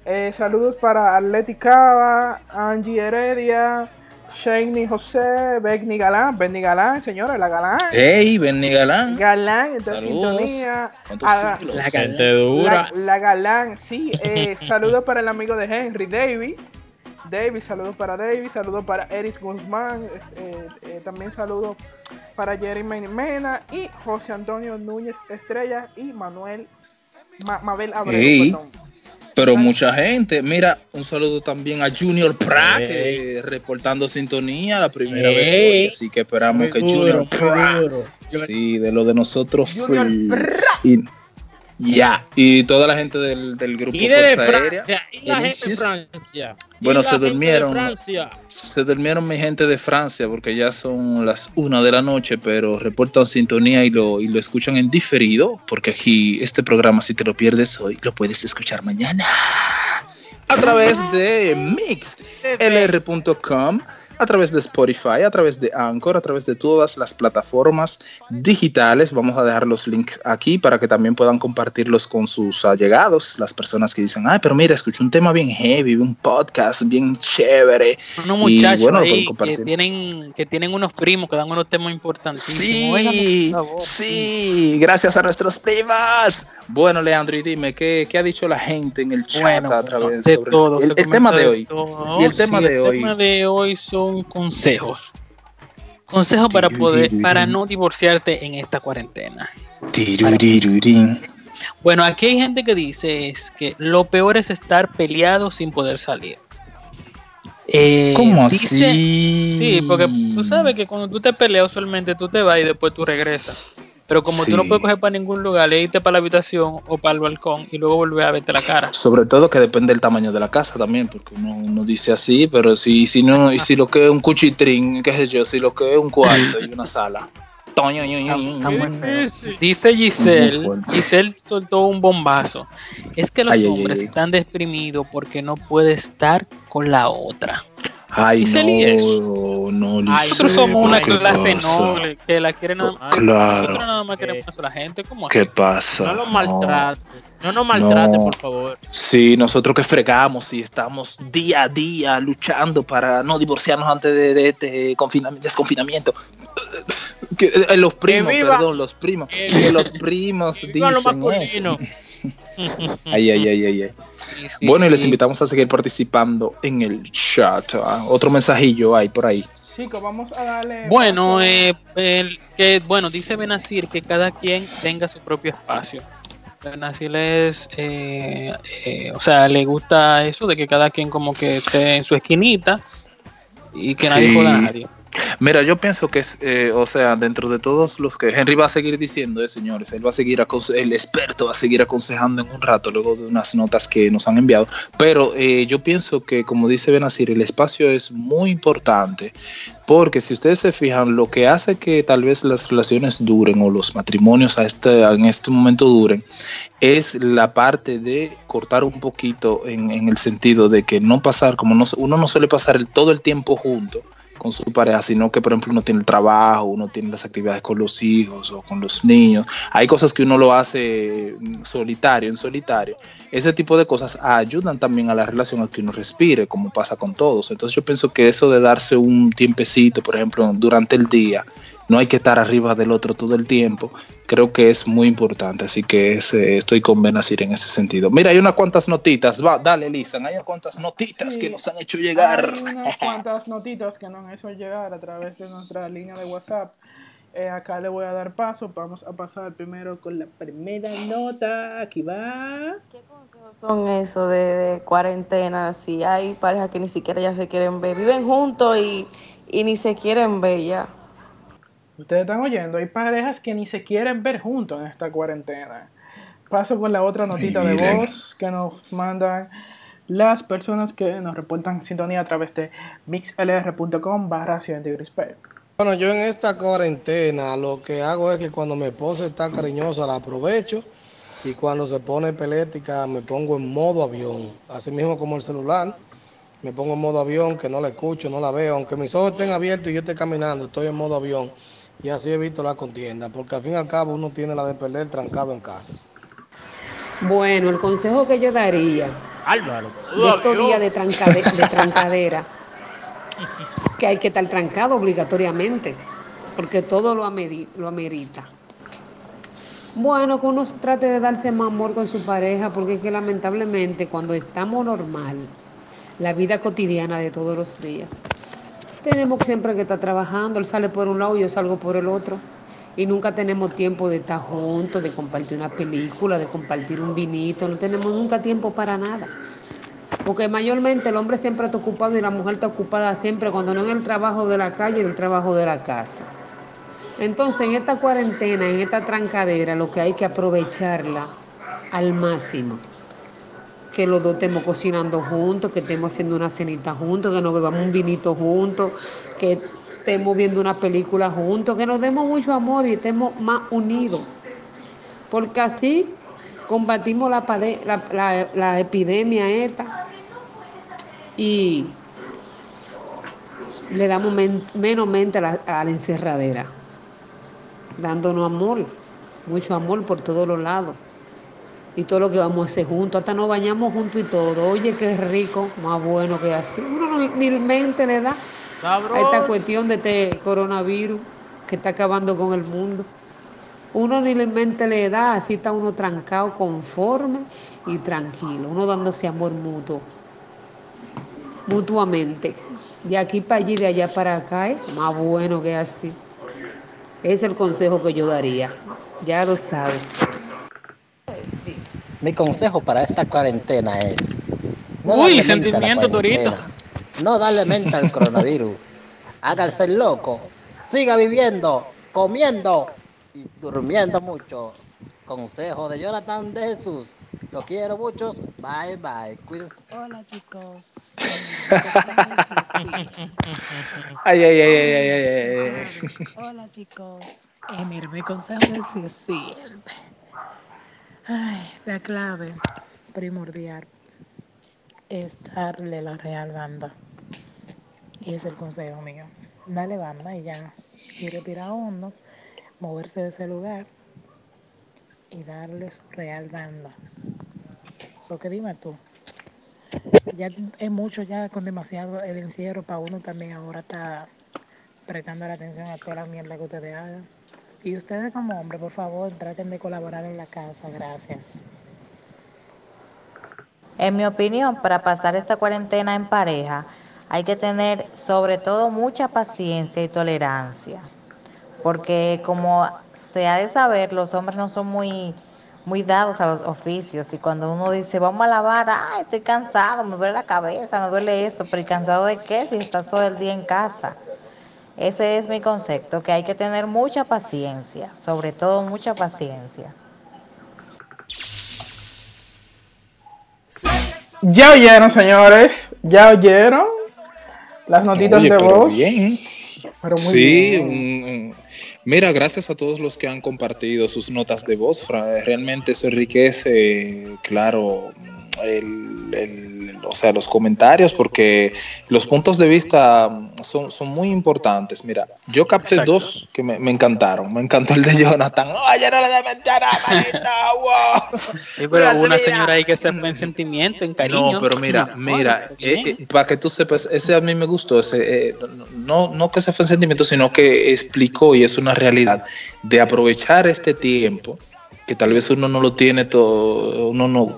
Eh, saludos para Atleti Cava, Angie Heredia, Shane José, Benny Galán, Benny Galán, señores, la Galán. Hey, Benny Galán. Galán, está en Saludos. sintonía. ¿Cuántos Ah, la gente dura. la, la Galán, sí. Eh, saludos para el amigo de Henry, David. David, saludos para David, saludos para Eris Guzmán, eh, eh, también saludos para Jeremy Mena y José Antonio Núñez Estrella y Manuel Ma- Mabel Abreu, Ey. Pero mucha gente. Mira, un saludo también a Junior Pratt, reportando sintonía la primera vez hoy. Así que esperamos Muy que duro, Junior Pratt. Sí, de lo de nosotros. Junior free. Pratt. Y, ya. Y toda la gente del, del grupo Y de Fuerza Aérea. Y la gente de. Francia. Bueno, se durmieron. Se durmieron mi gente de Francia porque ya son las una de la noche, pero reportan sintonía y lo, y lo escuchan en diferido, porque aquí este programa, si te lo pierdes hoy, lo puedes escuchar mañana a través de mixlr.com, a través de Spotify, a través de Anchor, a través de todas las plataformas digitales. Vamos a dejar los links aquí para que también puedan compartirlos con sus allegados, las personas que dicen, ay, pero mira, escuché un tema bien heavy, un podcast bien chévere. Unos Y muchachos bueno, que tienen, que tienen unos primos que dan unos temas importantísimos. Sí, sí, gracias a nuestros primos. Bueno, Leandro, y dime, ¿qué, qué ha dicho la gente en el chat Bueno, a través de sobre todo, el, el tema de hoy? todo. Y el tema Sí, de el hoy. tema de hoy son consejos. Consejos para poder, para no divorciarte en esta cuarentena. Bueno, aquí hay gente que dice es que lo peor es estar peleado sin poder salir. Eh, ¿Cómo dice- así? Sí, porque tú sabes que cuando tú te peleas usualmente tú te vas y después tú regresas. Pero como tú no puedes coger para ningún lugar, le irte para la habitación o para el balcón y luego volver a verte la cara. Sobre todo que depende del tamaño de la casa también, porque uno, uno dice así, pero si, si no, y si lo que es un cuchitrín, qué sé yo, si lo que es un cuarto y una sala. Toño, ño, ño, ño, ño. Dice Giselle. Giselle soltó un bombazo. Es que los Ay, ay, hombres ay. están deprimidos porque no puede estar con la otra. Ay, no, no, Nosotros somos una ¿pero qué clase pasa? noble que la quiere nada más. Claro. Nosotros nada más queremos a la gente. ¿Cómo ¿Qué así? pasa? No lo No. maltrates. No nos maltrate, No. por favor. Sí, nosotros que fregamos y estamos día a día luchando para no divorciarnos antes de, de este confinamiento, desconfinamiento. Que, eh, los primos, perdón, los primos. el- Que los primos lo dicen eso. Ay, ay, ay, ay, ay. Sí, sí, Bueno, y les invitamos a seguir participando en el chat. Ah, Otro mensajillo hay por ahí. Chicos, vamos a darle. Bueno, eh, el, que, bueno, dice Benazir que cada quien tenga su propio espacio. Benazir es, eh, eh, o sea, le gusta eso de que cada quien como que esté en su esquinita y que nadie Sí. joda a nadie. Mira, yo pienso que es, eh, o sea, dentro de todos los que Henry va a seguir diciendo, eh, señores, él va a seguir, el experto va a seguir aconsejando en un rato, luego de unas notas que nos han enviado, pero eh, yo pienso que, como dice Benazir, el espacio es muy importante, porque si ustedes se fijan, lo que hace que tal vez las relaciones duren o los matrimonios a este, en este momento duren, es la parte de cortar un poquito en, en el sentido de que no pasar, como no, uno no suele pasar el, todo el tiempo junto con su pareja, sino que por ejemplo uno tiene el trabajo, uno tiene las actividades con los hijos o con los niños. Hay cosas que uno lo hace mm, solitario, en solitario. Ese tipo de cosas ayudan también a la relación a que uno respire, como pasa con todos. Entonces yo pienso que eso de darse un tiempecito, por ejemplo, durante el día, no hay que estar arriba del otro todo el tiempo, creo que es muy importante. Así que ese- estoy con Benazir en ese sentido. Mira, hay unas cuantas notitas. Va, dale, Lisan, hay unas cuantas notitas Sí. que nos han hecho llegar. Hay unas cuantas notitas que nos han hecho llegar a través de nuestra línea de WhatsApp. Eh, acá le voy a dar paso. Vamos a pasar primero con la primera nota. Aquí va. son eso de, de cuarentena, si hay parejas que ni siquiera ya se quieren ver, viven juntos y, y ni se quieren ver ya. Ustedes están oyendo, hay parejas que ni se quieren ver juntos en esta cuarentena. Paso con la otra notita de voz que nos mandan las personas que nos reportan sintonía a través de mixlr.com barra. Bueno, yo en esta cuarentena lo que hago es que cuando mi esposa está cariñosa la aprovecho y cuando se pone pelética me pongo en modo avión, así mismo como el celular, me pongo en modo avión que no la escucho, no la veo, aunque mis ojos estén abiertos y yo esté caminando, estoy en modo avión y así evito la contienda, porque al fin y al cabo uno tiene la de perder trancado en casa. Bueno, el consejo que yo daría Álvaro. de estos días de, trancade- de trancadera, que hay que estar trancado obligatoriamente, porque todo lo, ameri- lo amerita. Bueno, que uno trate de darse más amor con su pareja, porque es que lamentablemente cuando estamos normal, la vida cotidiana de todos los días, tenemos siempre que estar trabajando, él sale por un lado y yo salgo por el otro. y nunca tenemos tiempo de estar juntos, de compartir una película, de compartir un vinito, no tenemos nunca tiempo para nada. Porque mayormente el hombre siempre está ocupado y la mujer está ocupada siempre, cuando no en el trabajo de la calle, en el trabajo de la casa. Entonces, en esta cuarentena, en esta trancadera, lo que hay que aprovecharla al máximo. Que los dos estemos cocinando juntos, que estemos haciendo una cenita juntos, que nos bebamos un vinito juntos, que estemos viendo una película juntos, que nos demos mucho amor y estemos más unidos. Porque así combatimos la, la, la- la epidemia esta y le damos men- menos mente a la encerradera, dándonos amor, mucho amor por todos los lados. Y todo lo que vamos a hacer juntos, hasta nos bañamos juntos y todo. Oye, qué rico, más bueno que así. Uno no, ni mente le da a esta cuestión de este coronavirus que está acabando con el mundo. Uno ni la mente le da, así está uno trancado, conforme y tranquilo. Uno dándose amor mutuo, mutuamente. De aquí para allí, de allá para acá, es más bueno que así. Ese es el consejo que yo daría. Ya lo sabe. Mi consejo para esta cuarentena es. no Uy, sentimiento, cuarentena, No darle mente al coronavirus. Hágase el loco. Siga viviendo, comiendo y durmiendo mucho. Consejo de Jonathan de Jesús. Lo quiero muchos. Bye bye. Cuídense. Hola chicos. Ay, ay, ay, ay, ay, ay, ay. Hola chicos. Eh, mire, mi consejo es el siguiente. Ay, la clave primordial es darle la real banda. Y es el consejo mío. Dale banda y ya. Y respirar hondo, moverse de ese lugar y darle su real banda. Porque dime tú, ya es mucho ya con demasiado el encierro para uno también ahora está prestando la atención a toda la mierda que ustedes hagan. Y ustedes como hombres, por favor, traten de colaborar en la casa. Gracias. En mi opinión, para pasar esta cuarentena en pareja, hay que tener sobre todo mucha paciencia y tolerancia. Porque como se ha de saber, los hombres no son muy, muy dados a los oficios. Y cuando uno dice, vamos a lavar, ay, estoy cansado, me duele la cabeza, me duele esto, pero ¿y cansado de qué si estás todo el día en casa? Ese es mi concepto, que hay que tener mucha paciencia, sobre todo mucha paciencia. Ya oyeron, señores. Ya oyeron las notitas Oye, de pero voz. bien. Pero muy sí, bien. mm, mira, gracias a todos los que han compartido sus notas de voz. Realmente eso enriquece, claro, el- el- o sea, los comentarios, porque los puntos de vista son, son muy importantes. Mira, yo capté Exacto. dos que me, me encantaron. Me encantó el de Jonathan. Oye, no le wow. Sí, pero Mira, hubo una mira. señora ahí que se fue en sentimiento, en cariño. No, pero mira, mira, eh, eh, para que tú sepas, ese a mí me gustó, ese, eh, no, no que se fue en sentimiento, sino que explicó y es una realidad de aprovechar este tiempo que tal vez uno no lo tiene todo, uno no,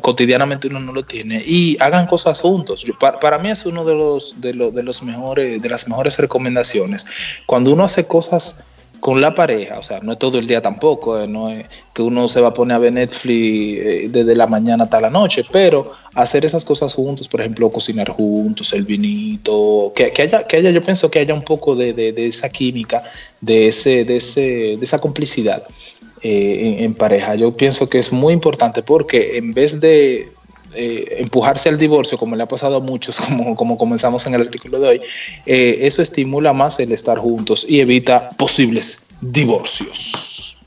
cotidianamente uno no lo tiene, y hagan cosas juntos. Yo- pa- para, mí es uno de los, de, los, mejores, de las mejores recomendaciones. Cuando uno hace cosas con la pareja, o sea, no es todo el día tampoco, eh, no que uno se va a poner a ver Netflix eh, desde la mañana hasta la noche, pero hacer esas cosas juntos, por ejemplo, cocinar juntos, el vinito, que, que haya, que haya, yo pienso que haya un poco de, de- de esa química, de, ese, de, ese, de esa complicidad eh, en, en pareja. Yo pienso que es muy importante porque en vez de eh, empujarse al divorcio, como le ha pasado a muchos, como, como comenzamos en el artículo de hoy, eh, eso estimula más el estar juntos y evita posibles divorcios.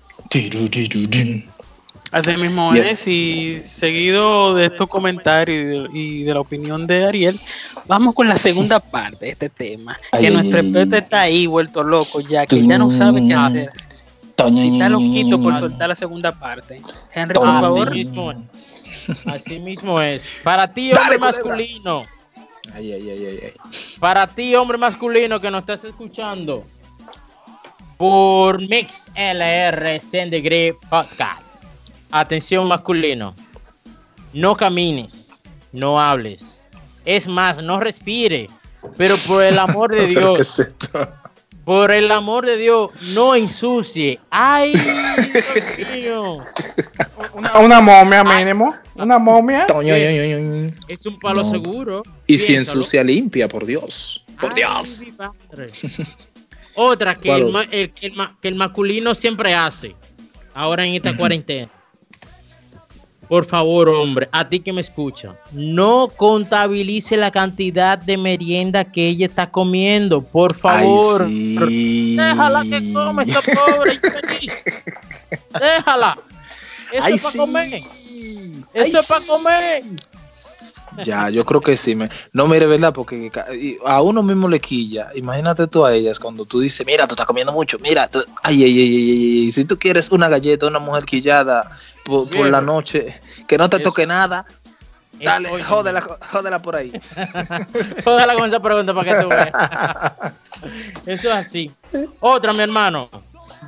Así mismo Yes. es, y seguido de estos comentarios y de, y de la opinión de Ariel, vamos con la segunda parte de este tema. Ay, que nuestro experto está ahí vuelto loco ya, que ya no sabe qué hacer. Y está loquito por soltar la segunda parte. Henry, por Así favor. mismo es. Así mismo es. Para ti, hombre masculino. Ay, ay, ay, ay, ay. Para ti, hombre masculino que nos estás escuchando. Por Mix LR Degree Podcast. Atención masculino. No camines. No hables. Es más, no respire. Pero por el amor de Pero, ¿qué Dios. Por el amor de Dios, no ensucie. Ay, Dios mío. Una, una momia mínimo. Una momia. Toño, yo, yo, yo. Es un palo No. seguro. Y si ensucia limpia, por Dios. Por Ay, Dios. Otra que ¿Cuál el, el- el ma- que el masculino siempre hace. Ahora en esta cuarentena. Por favor, hombre, a ti que me escucha, no contabilice la cantidad de merienda que ella está comiendo, por favor. Déjala que come esa pobre. Déjala. Eso Ay, es para sí. comer. Eso es para comer. Ya, yo creo que sí. Me... No, mire, ¿verdad? Porque a uno mismo le quilla. Imagínate tú a ellas cuando tú dices, mira, tú estás comiendo mucho, mira, tú- ay, ay, ay, ay, ay, ay, si tú quieres una galleta, una mujer quillada por, por la noche, que no te toque nada, dale, oye, jódela, jódela por ahí. Jódela con esa pregunta para que tú veas. Eso es así. Otra, mi hermano.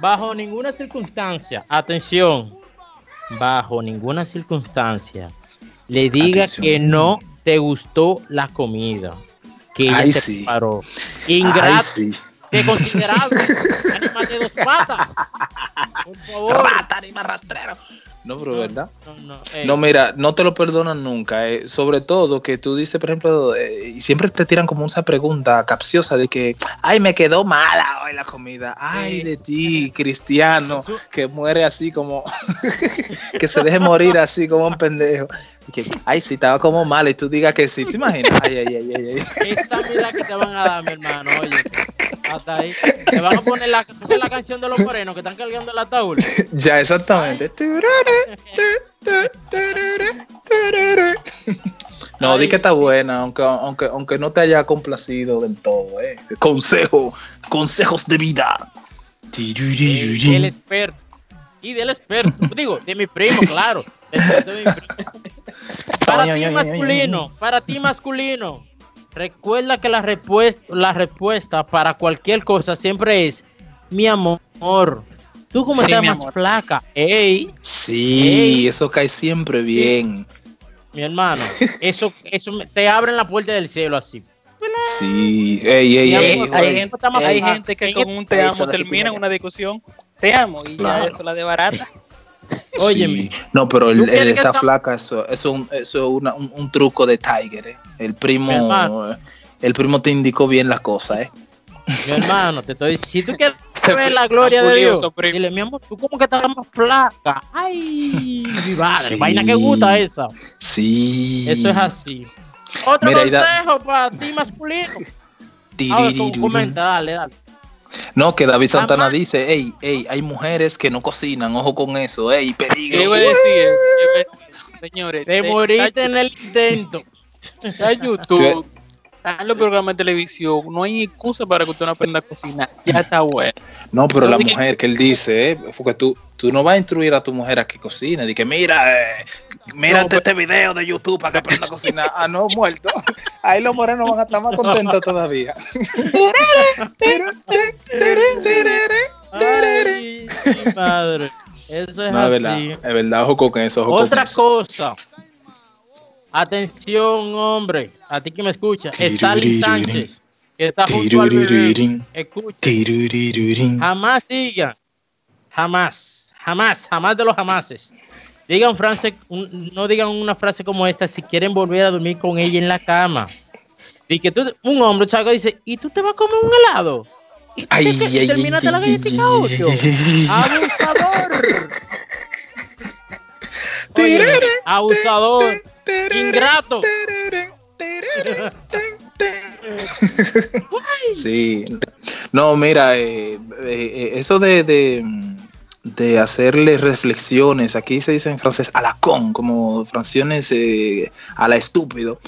Bajo ninguna circunstancia, atención, bajo ninguna circunstancia, le diga Atención. que no te gustó la comida que ella Ay, se sí. preparó. Ay, Ingrato, sí. desconsiderable, animal de dos patas. Por favor. Rata, animal rastrero. No, pero ¿verdad? No, no. No, mira, no te lo perdonan nunca. eh, sobre todo que tú dices, por ejemplo, eh, y siempre te tiran como esa pregunta capciosa de que, ay, me quedó mala hoy la comida. Ay, de ti, cristiano, que muere así como, que se deje morir así como un pendejo. Y que, ay, sí, estaba como mala y tú digas que sí. ¿Te imaginas? Ay, ay, ay, ay, ay. Esta vida que te van a dar, mi hermano, oye. Hasta ahí. Te van a poner la, canción de los morenos que están cargando el ataúd. Ya, exactamente. No, di que está buena, aunque, aunque, aunque no te haya complacido del todo, eh. Consejo, consejos de vida. Del experto. Y del experto. Digo, de mi primo, claro. Del experto de mi primo. Para ti masculino, para ti masculino. Recuerda que la respuesta, la respuesta para cualquier cosa siempre es mi amor. Tú como Sí, estás más amor. flaca. Ey, Sí, eso cae siempre bien. mi hermano. Eso, eso me- te abren la puerta del cielo así. Sí, ey, ey, ey. amor, Hay, gente, está más hay gente que En con un te amo termina una discusión. Te amo y Claro. ya eso la de barata. Óyeme. Sí. No, pero el, ¿Tú el quieres que está esta- flaca, eso, eso, es un- eso es una- un, un truco de Tiger, eh. El primo, el primo te indicó bien las cosas, eh. Mi hermano, te estoy Si tú quieres ver la gloria de Dios, dile, mi amor, tú como que estás más flaca. Ay, mi madre, Sí. vaina que gusta esa. Sí. Eso es así. Otro Mira, y da- consejo para ti masculino. Ahora, tú comenta, dale, dale. No, que David Santana dice, hey, hey, hay mujeres que no cocinan, ojo con eso, hey, ¿Qué peligro. ¿Qué iba a decir? Señores, Te de- moriste en el intento. Está en YouTube, está en los programas de televisión. No hay excusa para que usted no aprenda a cocinar. Ya está bueno. No, pero No la mujer que él dice, eh, porque tú, tú no vas a instruir a tu mujer a que cocine, di que mira, eh, mírate este video de YouTube para que aprenda a cocinar. Ah, no, muerto. Ahí los morenos van a estar más contentos todavía. Ay, madre. Eso es No, es verdad, así. es verdad, ojo con eso, ojo Otra con eso. cosa. Atención, hombre. A ti que me escucha. Stalin Sánchez. Que está junto al bebé. Escucha. Jamás digan. Jamás. Jamás. Jamás de los jamases. Digan frase, no digan una frase como esta si quieren volver a dormir con ella en la cama. Y que tú, un hombre, chaco, dice, ¿y tú te vas a comer un helado? ¿Y Ay, te- ay, ay, terminaste ay, la ay, galletita ay, ocho? ay, ay. ¡Abusador! Oye, abusador, ingrato. Sí. No, mira, eh, eh, eh, eso de, de, de hacerle reflexiones, aquí se dice en francés a la con, como fracciones eh, a la estúpido,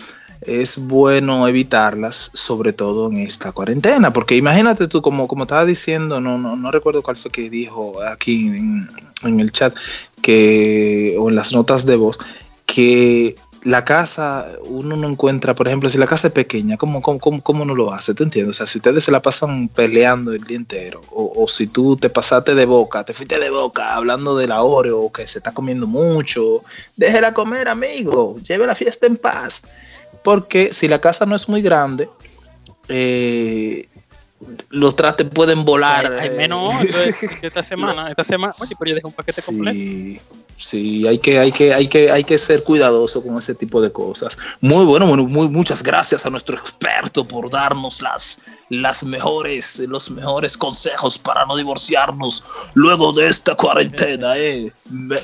es bueno evitarlas, sobre todo en esta cuarentena, porque imagínate tú, como, como estaba diciendo, no, no, no recuerdo cuál fue que dijo aquí en, en el chat, que, o en las notas de voz, que la casa uno no encuentra, por ejemplo, si la casa es pequeña, ¿cómo, cómo, cómo, cómo no lo hace? ¿Te entiendes? O sea, si ustedes se la pasan peleando el día entero, o, o si tú te pasaste de boca, te fuiste de boca hablando de la Oreo, que se está comiendo mucho, déjela comer, amigo, lleve la fiesta en paz. Porque si la casa no es muy grande, eh, los trastes pueden volar. Hay eh, menos entonces, esta semana. Esta semana, oye, pero yo dejé un paquete completo. Sí, hay que, hay que, hay que, hay que ser cuidadoso con ese tipo de cosas. Muy bueno, bueno, muy, muchas gracias a nuestro experto por darnos las, las mejores, los mejores consejos para no divorciarnos luego de esta cuarentena. Eh.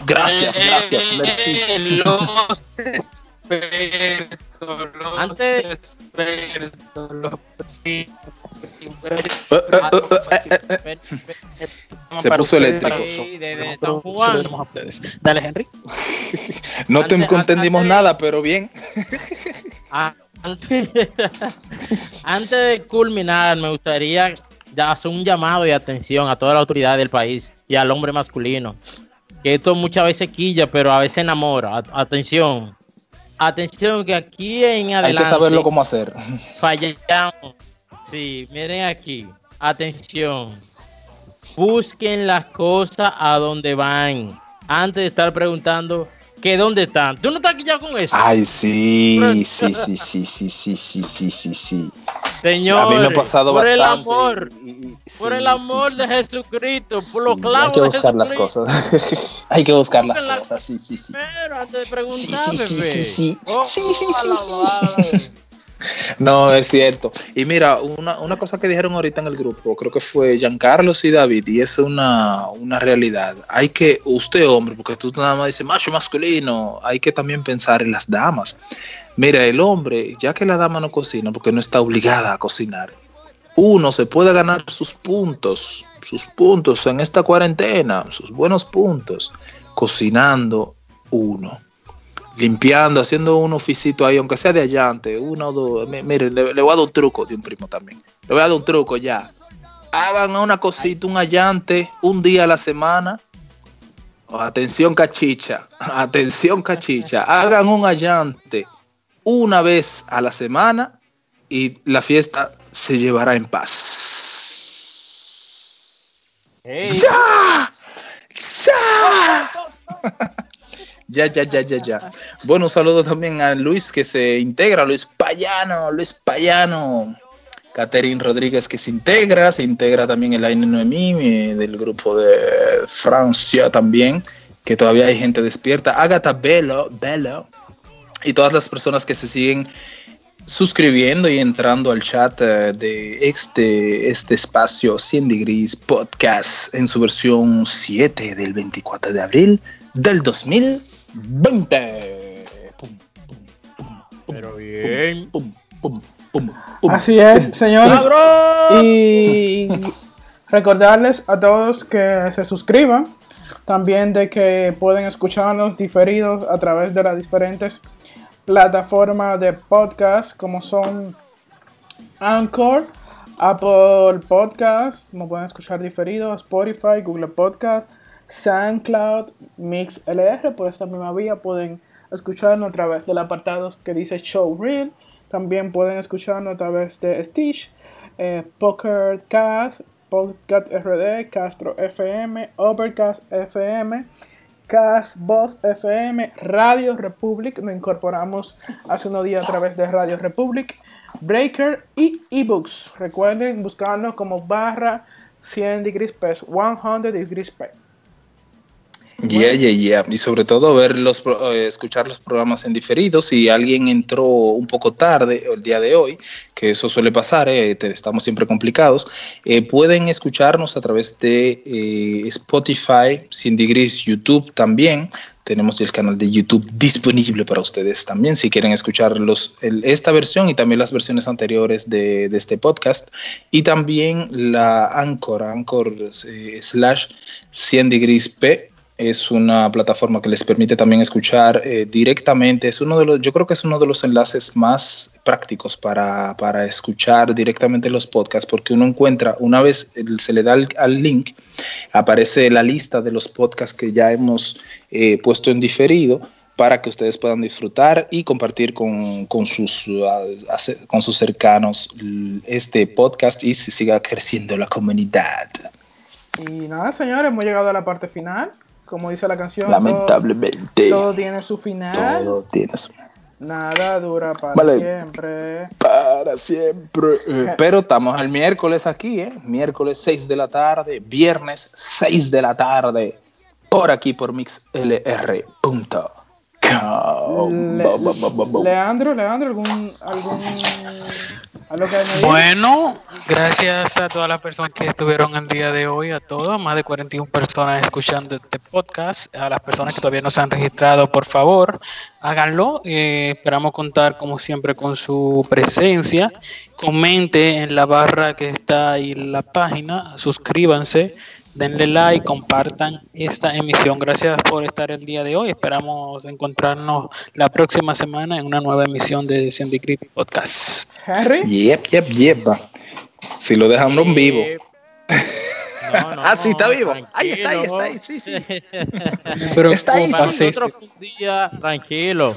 Gracias, gracias, merci. Eh, Los expertos, Antes- Se puso eléctrico. Dale, Henry. No te entendimos nada, pero bien. Ah, Antes, antes de culminar, me gustaría hacer un llamado de atención a toda la autoridad del país y al hombre masculino. Que esto muchas veces quilla, pero a veces enamora. Atención. Atención, que aquí en Hay adelante que saberlo cómo hacer. fallamos. Sí, miren aquí. Atención. Busquen las cosas a donde van. Antes de estar preguntando que dónde están. ¿Tú no estás aquí ya con eso? Ay, sí, sí, sí, sí, sí, sí, sí, sí, sí, sí. Señor, por el bastante. amor, por el amor de Jesucristo, por los Hay clavos que de buscar las cosas. Hay que buscar las cosas, sí, sí, sí. Pero antes de preguntar, Sí, sí, sí, sí, sí. Oh, Sí, sí, sí, alabado. No, es cierto. Y mira, una, una cosa que dijeron ahorita en el grupo, creo que fue Giancarlos y David, y es una, una realidad. Hay que, usted hombre, porque tú nada más dices macho masculino, hay que también pensar en las damas. Mira, el hombre, ya que la dama no cocina, porque no está obligada a cocinar, uno se puede ganar sus puntos, sus puntos en esta cuarentena, sus buenos puntos, cocinando uno limpiando, haciendo un oficito ahí, aunque sea de allante, uno o dos. Mi- Mire, le, le voy a dar un truco de un primo también. Le voy a dar un truco ya. Hagan una cosita, un allante, un día a la semana. Atención cachicha, atención cachicha. Hagan un allante una vez a la semana y la fiesta se llevará en paz. ¡Ya! ¡Ya! Ya, ya, ya, ya, ya. Bueno, un saludo también a Luis que se integra, Luis Payano, Luis Payano. Catherine Rodríguez que se integra, se integra también el Aine Noemí eh, del grupo de Francia también, que todavía hay gente despierta. Agatha Bello, Bello y todas las personas que se siguen suscribiendo y entrando al chat eh, de este, este espacio 100 Degrees Podcast en su versión 7 del 24 de abril del 2020. Pero bien. Así es, señores. ¡Cabrón! Y recordarles a todos que se suscriban. También de que pueden escucharnos diferidos a través de las diferentes plataformas de podcast como son Anchor, Apple Podcast, como pueden escuchar diferido, Spotify, Google Podcast, SoundCloud, MixLR, por esta misma vía pueden escucharnos a través del apartado que dice Show Reel. También pueden escucharnos a través de Stitch, eh, Poker Cast, Podcast RD, Castro FM, Overcast FM, Cast Boss FM, Radio Republic. Nos incorporamos hace unos días a través de Radio Republic, Breaker y eBooks. Recuerden buscarnos como barra 100 degrees Pes, 100 degrees Pes. Yeah, yeah, yeah. Y sobre todo ver los, eh, escuchar los programas en diferido. Si alguien entró un poco tarde el día de hoy, que eso suele pasar, eh, te- estamos siempre complicados, eh, pueden escucharnos a través de eh, Spotify, 100 Degrees, YouTube también. Tenemos el canal de YouTube disponible para ustedes también, si quieren escuchar los, el- esta versión y también las versiones anteriores de, de este podcast. Y también la Anchor, Anchor eh, slash 100 Degrees P es una plataforma que les permite también escuchar eh, directamente. Es uno de los, yo creo que es uno de los enlaces más prácticos para, para escuchar directamente los podcasts, porque uno encuentra, una vez se le da al, link, aparece la lista de los podcasts que ya hemos eh, puesto en diferido para que ustedes puedan disfrutar y compartir con, con sus, con sus cercanos este podcast y siga creciendo la comunidad. Y nada, señores, hemos llegado a la parte final. Como dice la canción, todo- Lamentablemente. todo, tiene su final. Todo tiene su- Nada dura para Vale. siempre. Para siempre. Eh, Pero estamos el miércoles aquí, ¿eh? Miércoles 6 de la tarde, viernes 6 de la tarde, por aquí por mixlr.com. Le-. Leandro, Leandro, algún? Bueno, gracias a todas las personas que estuvieron el día de hoy, a todos, más de 41 personas escuchando este podcast, a las personas que todavía no se han registrado, por favor, háganlo. Eh, esperamos contar como siempre con su presencia. Comente en la barra que está ahí en la página, suscríbanse, denle like, compartan esta emisión. Gracias por estar el día de hoy. Esperamos encontrarnos la próxima semana en una nueva emisión de Sandy Creepy Podcast. Henry. Yep, yep, yep. Si lo dejaron vivo. ah, sí, está vivo. Ahí está, ahí está, ahí, sí, sí. Pero está ahí. Para sí, nosotros fue un día tranquilo.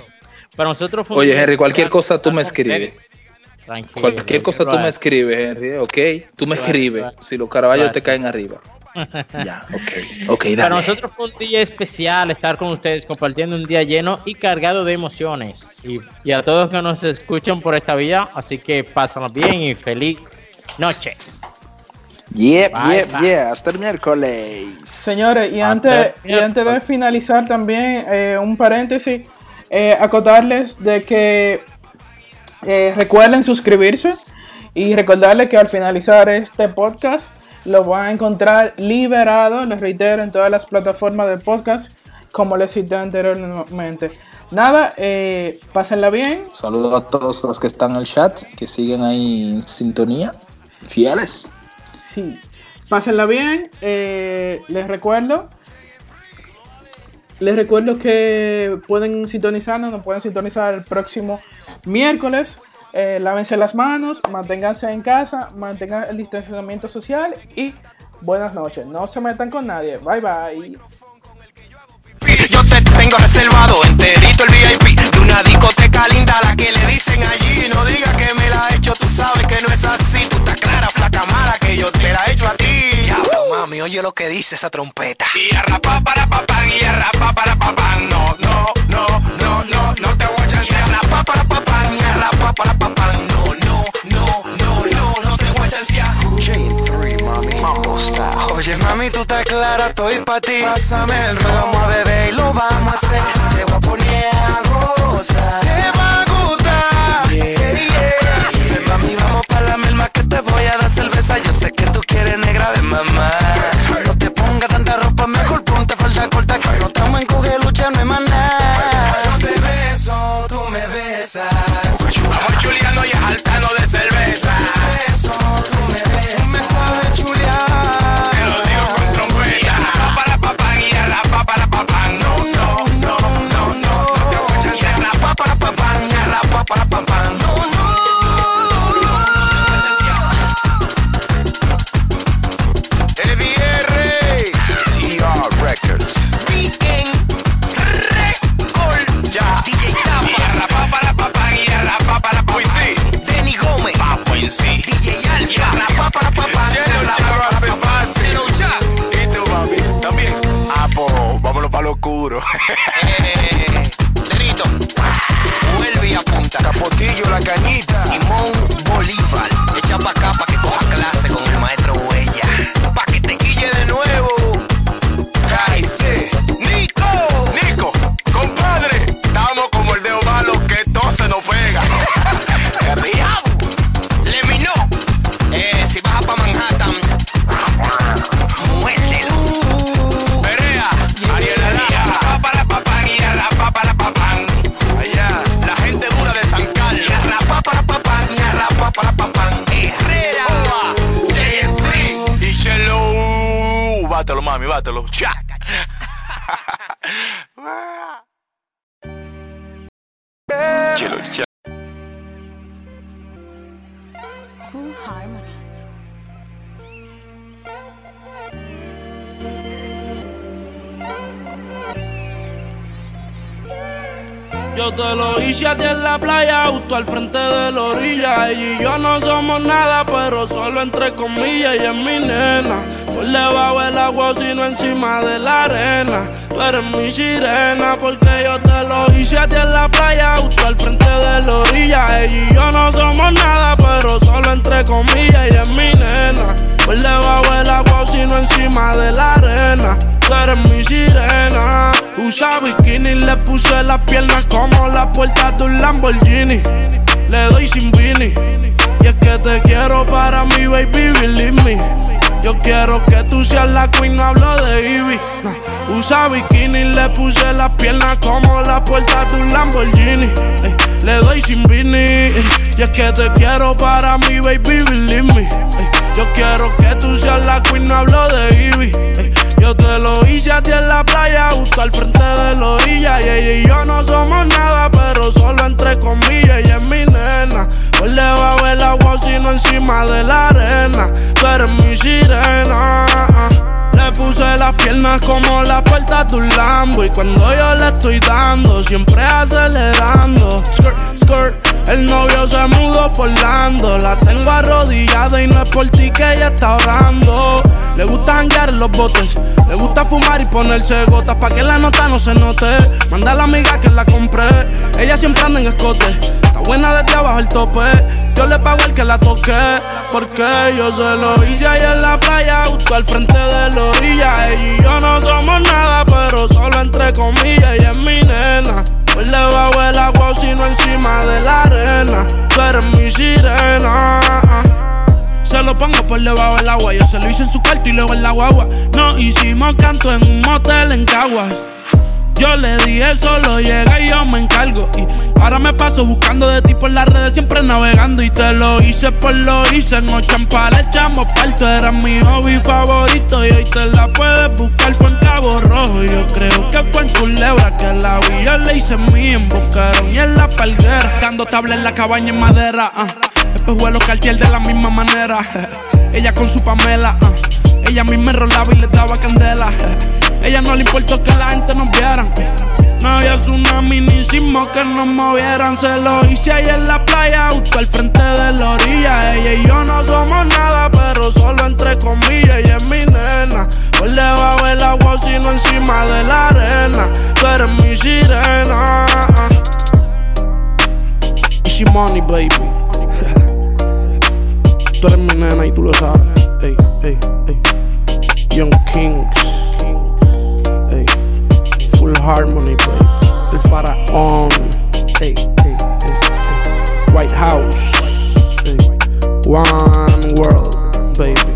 Para nosotros fue un Oye, Henry, cualquier cosa tú me escribes. Tranquilo, Cualquier cosa tú me escribes, Henry, ¿ok? Tú me escribes. Si los caraballos te caen arriba. Ya, ok. Ok, Para dale. nosotros fue un día especial estar con ustedes compartiendo un día lleno y cargado de emociones. Y, y a todos que nos escuchan por esta vía, así que pásenlo bien y feliz noche. Yep, Bye, yep, bye. yeah. Hasta el miércoles. Señores, y Hasta antes, y antes de finalizar también, eh, un paréntesis, eh, acotarles de que eh, recuerden suscribirse y recordarles que al finalizar este podcast lo van a encontrar liberado, les reitero, en todas las plataformas de podcast, como les cité anteriormente. Nada, eh, pásenla bien, Saludos a todos los que están en el chat, que siguen ahí en sintonía. Fieles. Sí, pásenla bien. eh, les recuerdo. Les recuerdo que pueden sintonizarnos, nos pueden sintonizar el próximo miércoles. Eh, lávense las manos, manténganse en casa, mantengan el distanciamiento social y buenas noches. No se metan con nadie. Bye bye. Yo te tengo reservado enterito el VIP de una discoteca linda la que le dicen allí. No diga que me la he hecho, tú sabes que no es así. Tú estás clara, flaca mala, que yo te la he hecho a ti. Mami, oye lo que dice esa trompeta. Y arrapa para papán, y arrapa para papán. No, no, no, no, no, no y. No, no, no, no, no, te voy a chancear. J3, mami. Oye, mami, tú estás clara, estoy pa' ti. Pásame el ron, vamos a beber y lo vamos a hacer. Te voy a poner a gozar. Te va a gustar. Yeah, yeah. Mami, vamos pa' la merma que te voy a dar cerveza. Yo sé que tú quieres negra, ven, mamá. No te pongas tanta ropa, mejor ponte falda corta. Que no estamos en coger lucha, no es más me besas. Vamos chuleando y saltando de cerveza. Beso, tú me besas. Me sabes chulear. Te lo digo con trompeta. Rapa para papán y rapa para papán. No, no, no, no, no. No te voy a chancear. Rapa para papán y rapa para papán. No, no, DJ Alfa. Y rapa para papán. Chelo Charo hace fácil. Chelo Cha. Y tú, mami, también. Ah, pues, vámonos para lo oscuro. eh, Nerito. Vuelve y apunta. Capotillo, la cañita. Simón Bolívar. Echa pa' acá pa' que mami, bátelo. Cha. Chelo, cha. Full Harmony. Yo te lo hice a ti en la playa, justo al frente de la orilla. Ella y yo no somos nada, pero solo entre comillas. Ella es mi nena, por debajo del agua, sino encima de la arena. Tú eres mi sirena, porque yo te lo hice a ti en la playa, justo al frente de la orilla. Ella y yo no somos nada, pero solo entre comillas. Ella es mi nena, por debajo del agua, sino encima de la arena. Tú eres mi sirena. Usa bikini, le puse las piernas como la puerta de un Lamborghini. Le doy sin vini. Y es que te quiero para mi baby, believe me. Yo quiero que tú seas la queen, no hablo de Ivy. Usa bikini, le puse las piernas como la puerta de un Lamborghini. Ey, le doy sin vini. Y es que te quiero para mi baby, believe me. Yo quiero que tú seas la queen, no hablo de Ivy. Ey, yo te lo hice a ti en la playa, justo al frente de la orilla. Y ella y yo no somos nada, pero solo entre comillas. Ella es mi nena. Por debajo del agua, sino encima de la arena. Tú eres mi sirena. Le puse las piernas como la puerta de un Lambo. Y cuando yo le estoy dando, siempre acelerando. El novio se mudó por Lando. La tengo arrodillada y no es por ti que ella está orando. Le gusta janguear en los botes. Le gusta fumar y ponerse gotas pa' que la nota no se note. Manda a la amiga que la compré. Ella siempre anda en escote. Está buena desde abajo el tope. Yo le pago al que la toque. Porque yo se lo hice ahí en la playa, justo al frente de la orilla. Ella y yo no somos nada, pero solo entre comillas. Ella es mi nena. Por debajo del agua, sino encima de la arena. Tú eres mi sirena. Se lo pongo por debajo del agua. Yo se lo hice en su cuarto y luego en la guagua. No hicimos canto en un motel en Caguas. Yo le dije solo llega y yo me encargo. Y ahora me paso buscando de ti por las redes, siempre navegando. Y te lo hice por lo hice. En Ochampa echamos parto. Era mi hobby favorito. Y hoy te la puedes buscar. Fue en Cabo Rojo. Yo creo que fue en Culebra que la vi. Yo le hice mí en Boquerón y en la palguera. Dando tabla en la cabaña en madera. ah. Después vuelo Cartier de la misma manera. Ella con su Pamela. ah. Ella a mí me rolaba y le daba candela. Ella no le importó que la gente nos vieran. No había tsunami ni sismo que nos movieran. Se lo hice ahí en la playa, justo al frente de la orilla. Ella y yo no somos nada, pero solo entre comillas. Ella es mi nena. Por debajo del agua, sino encima de la arena. Tú eres mi sirena. Easy money, baby. Tú eres mi nena y tú lo sabes. Ey, ey, ey. Young Kings. Ey. Full Harmony, baby. El faraón. Ey, ey, ey, ey. White House. Ey. One World, baby.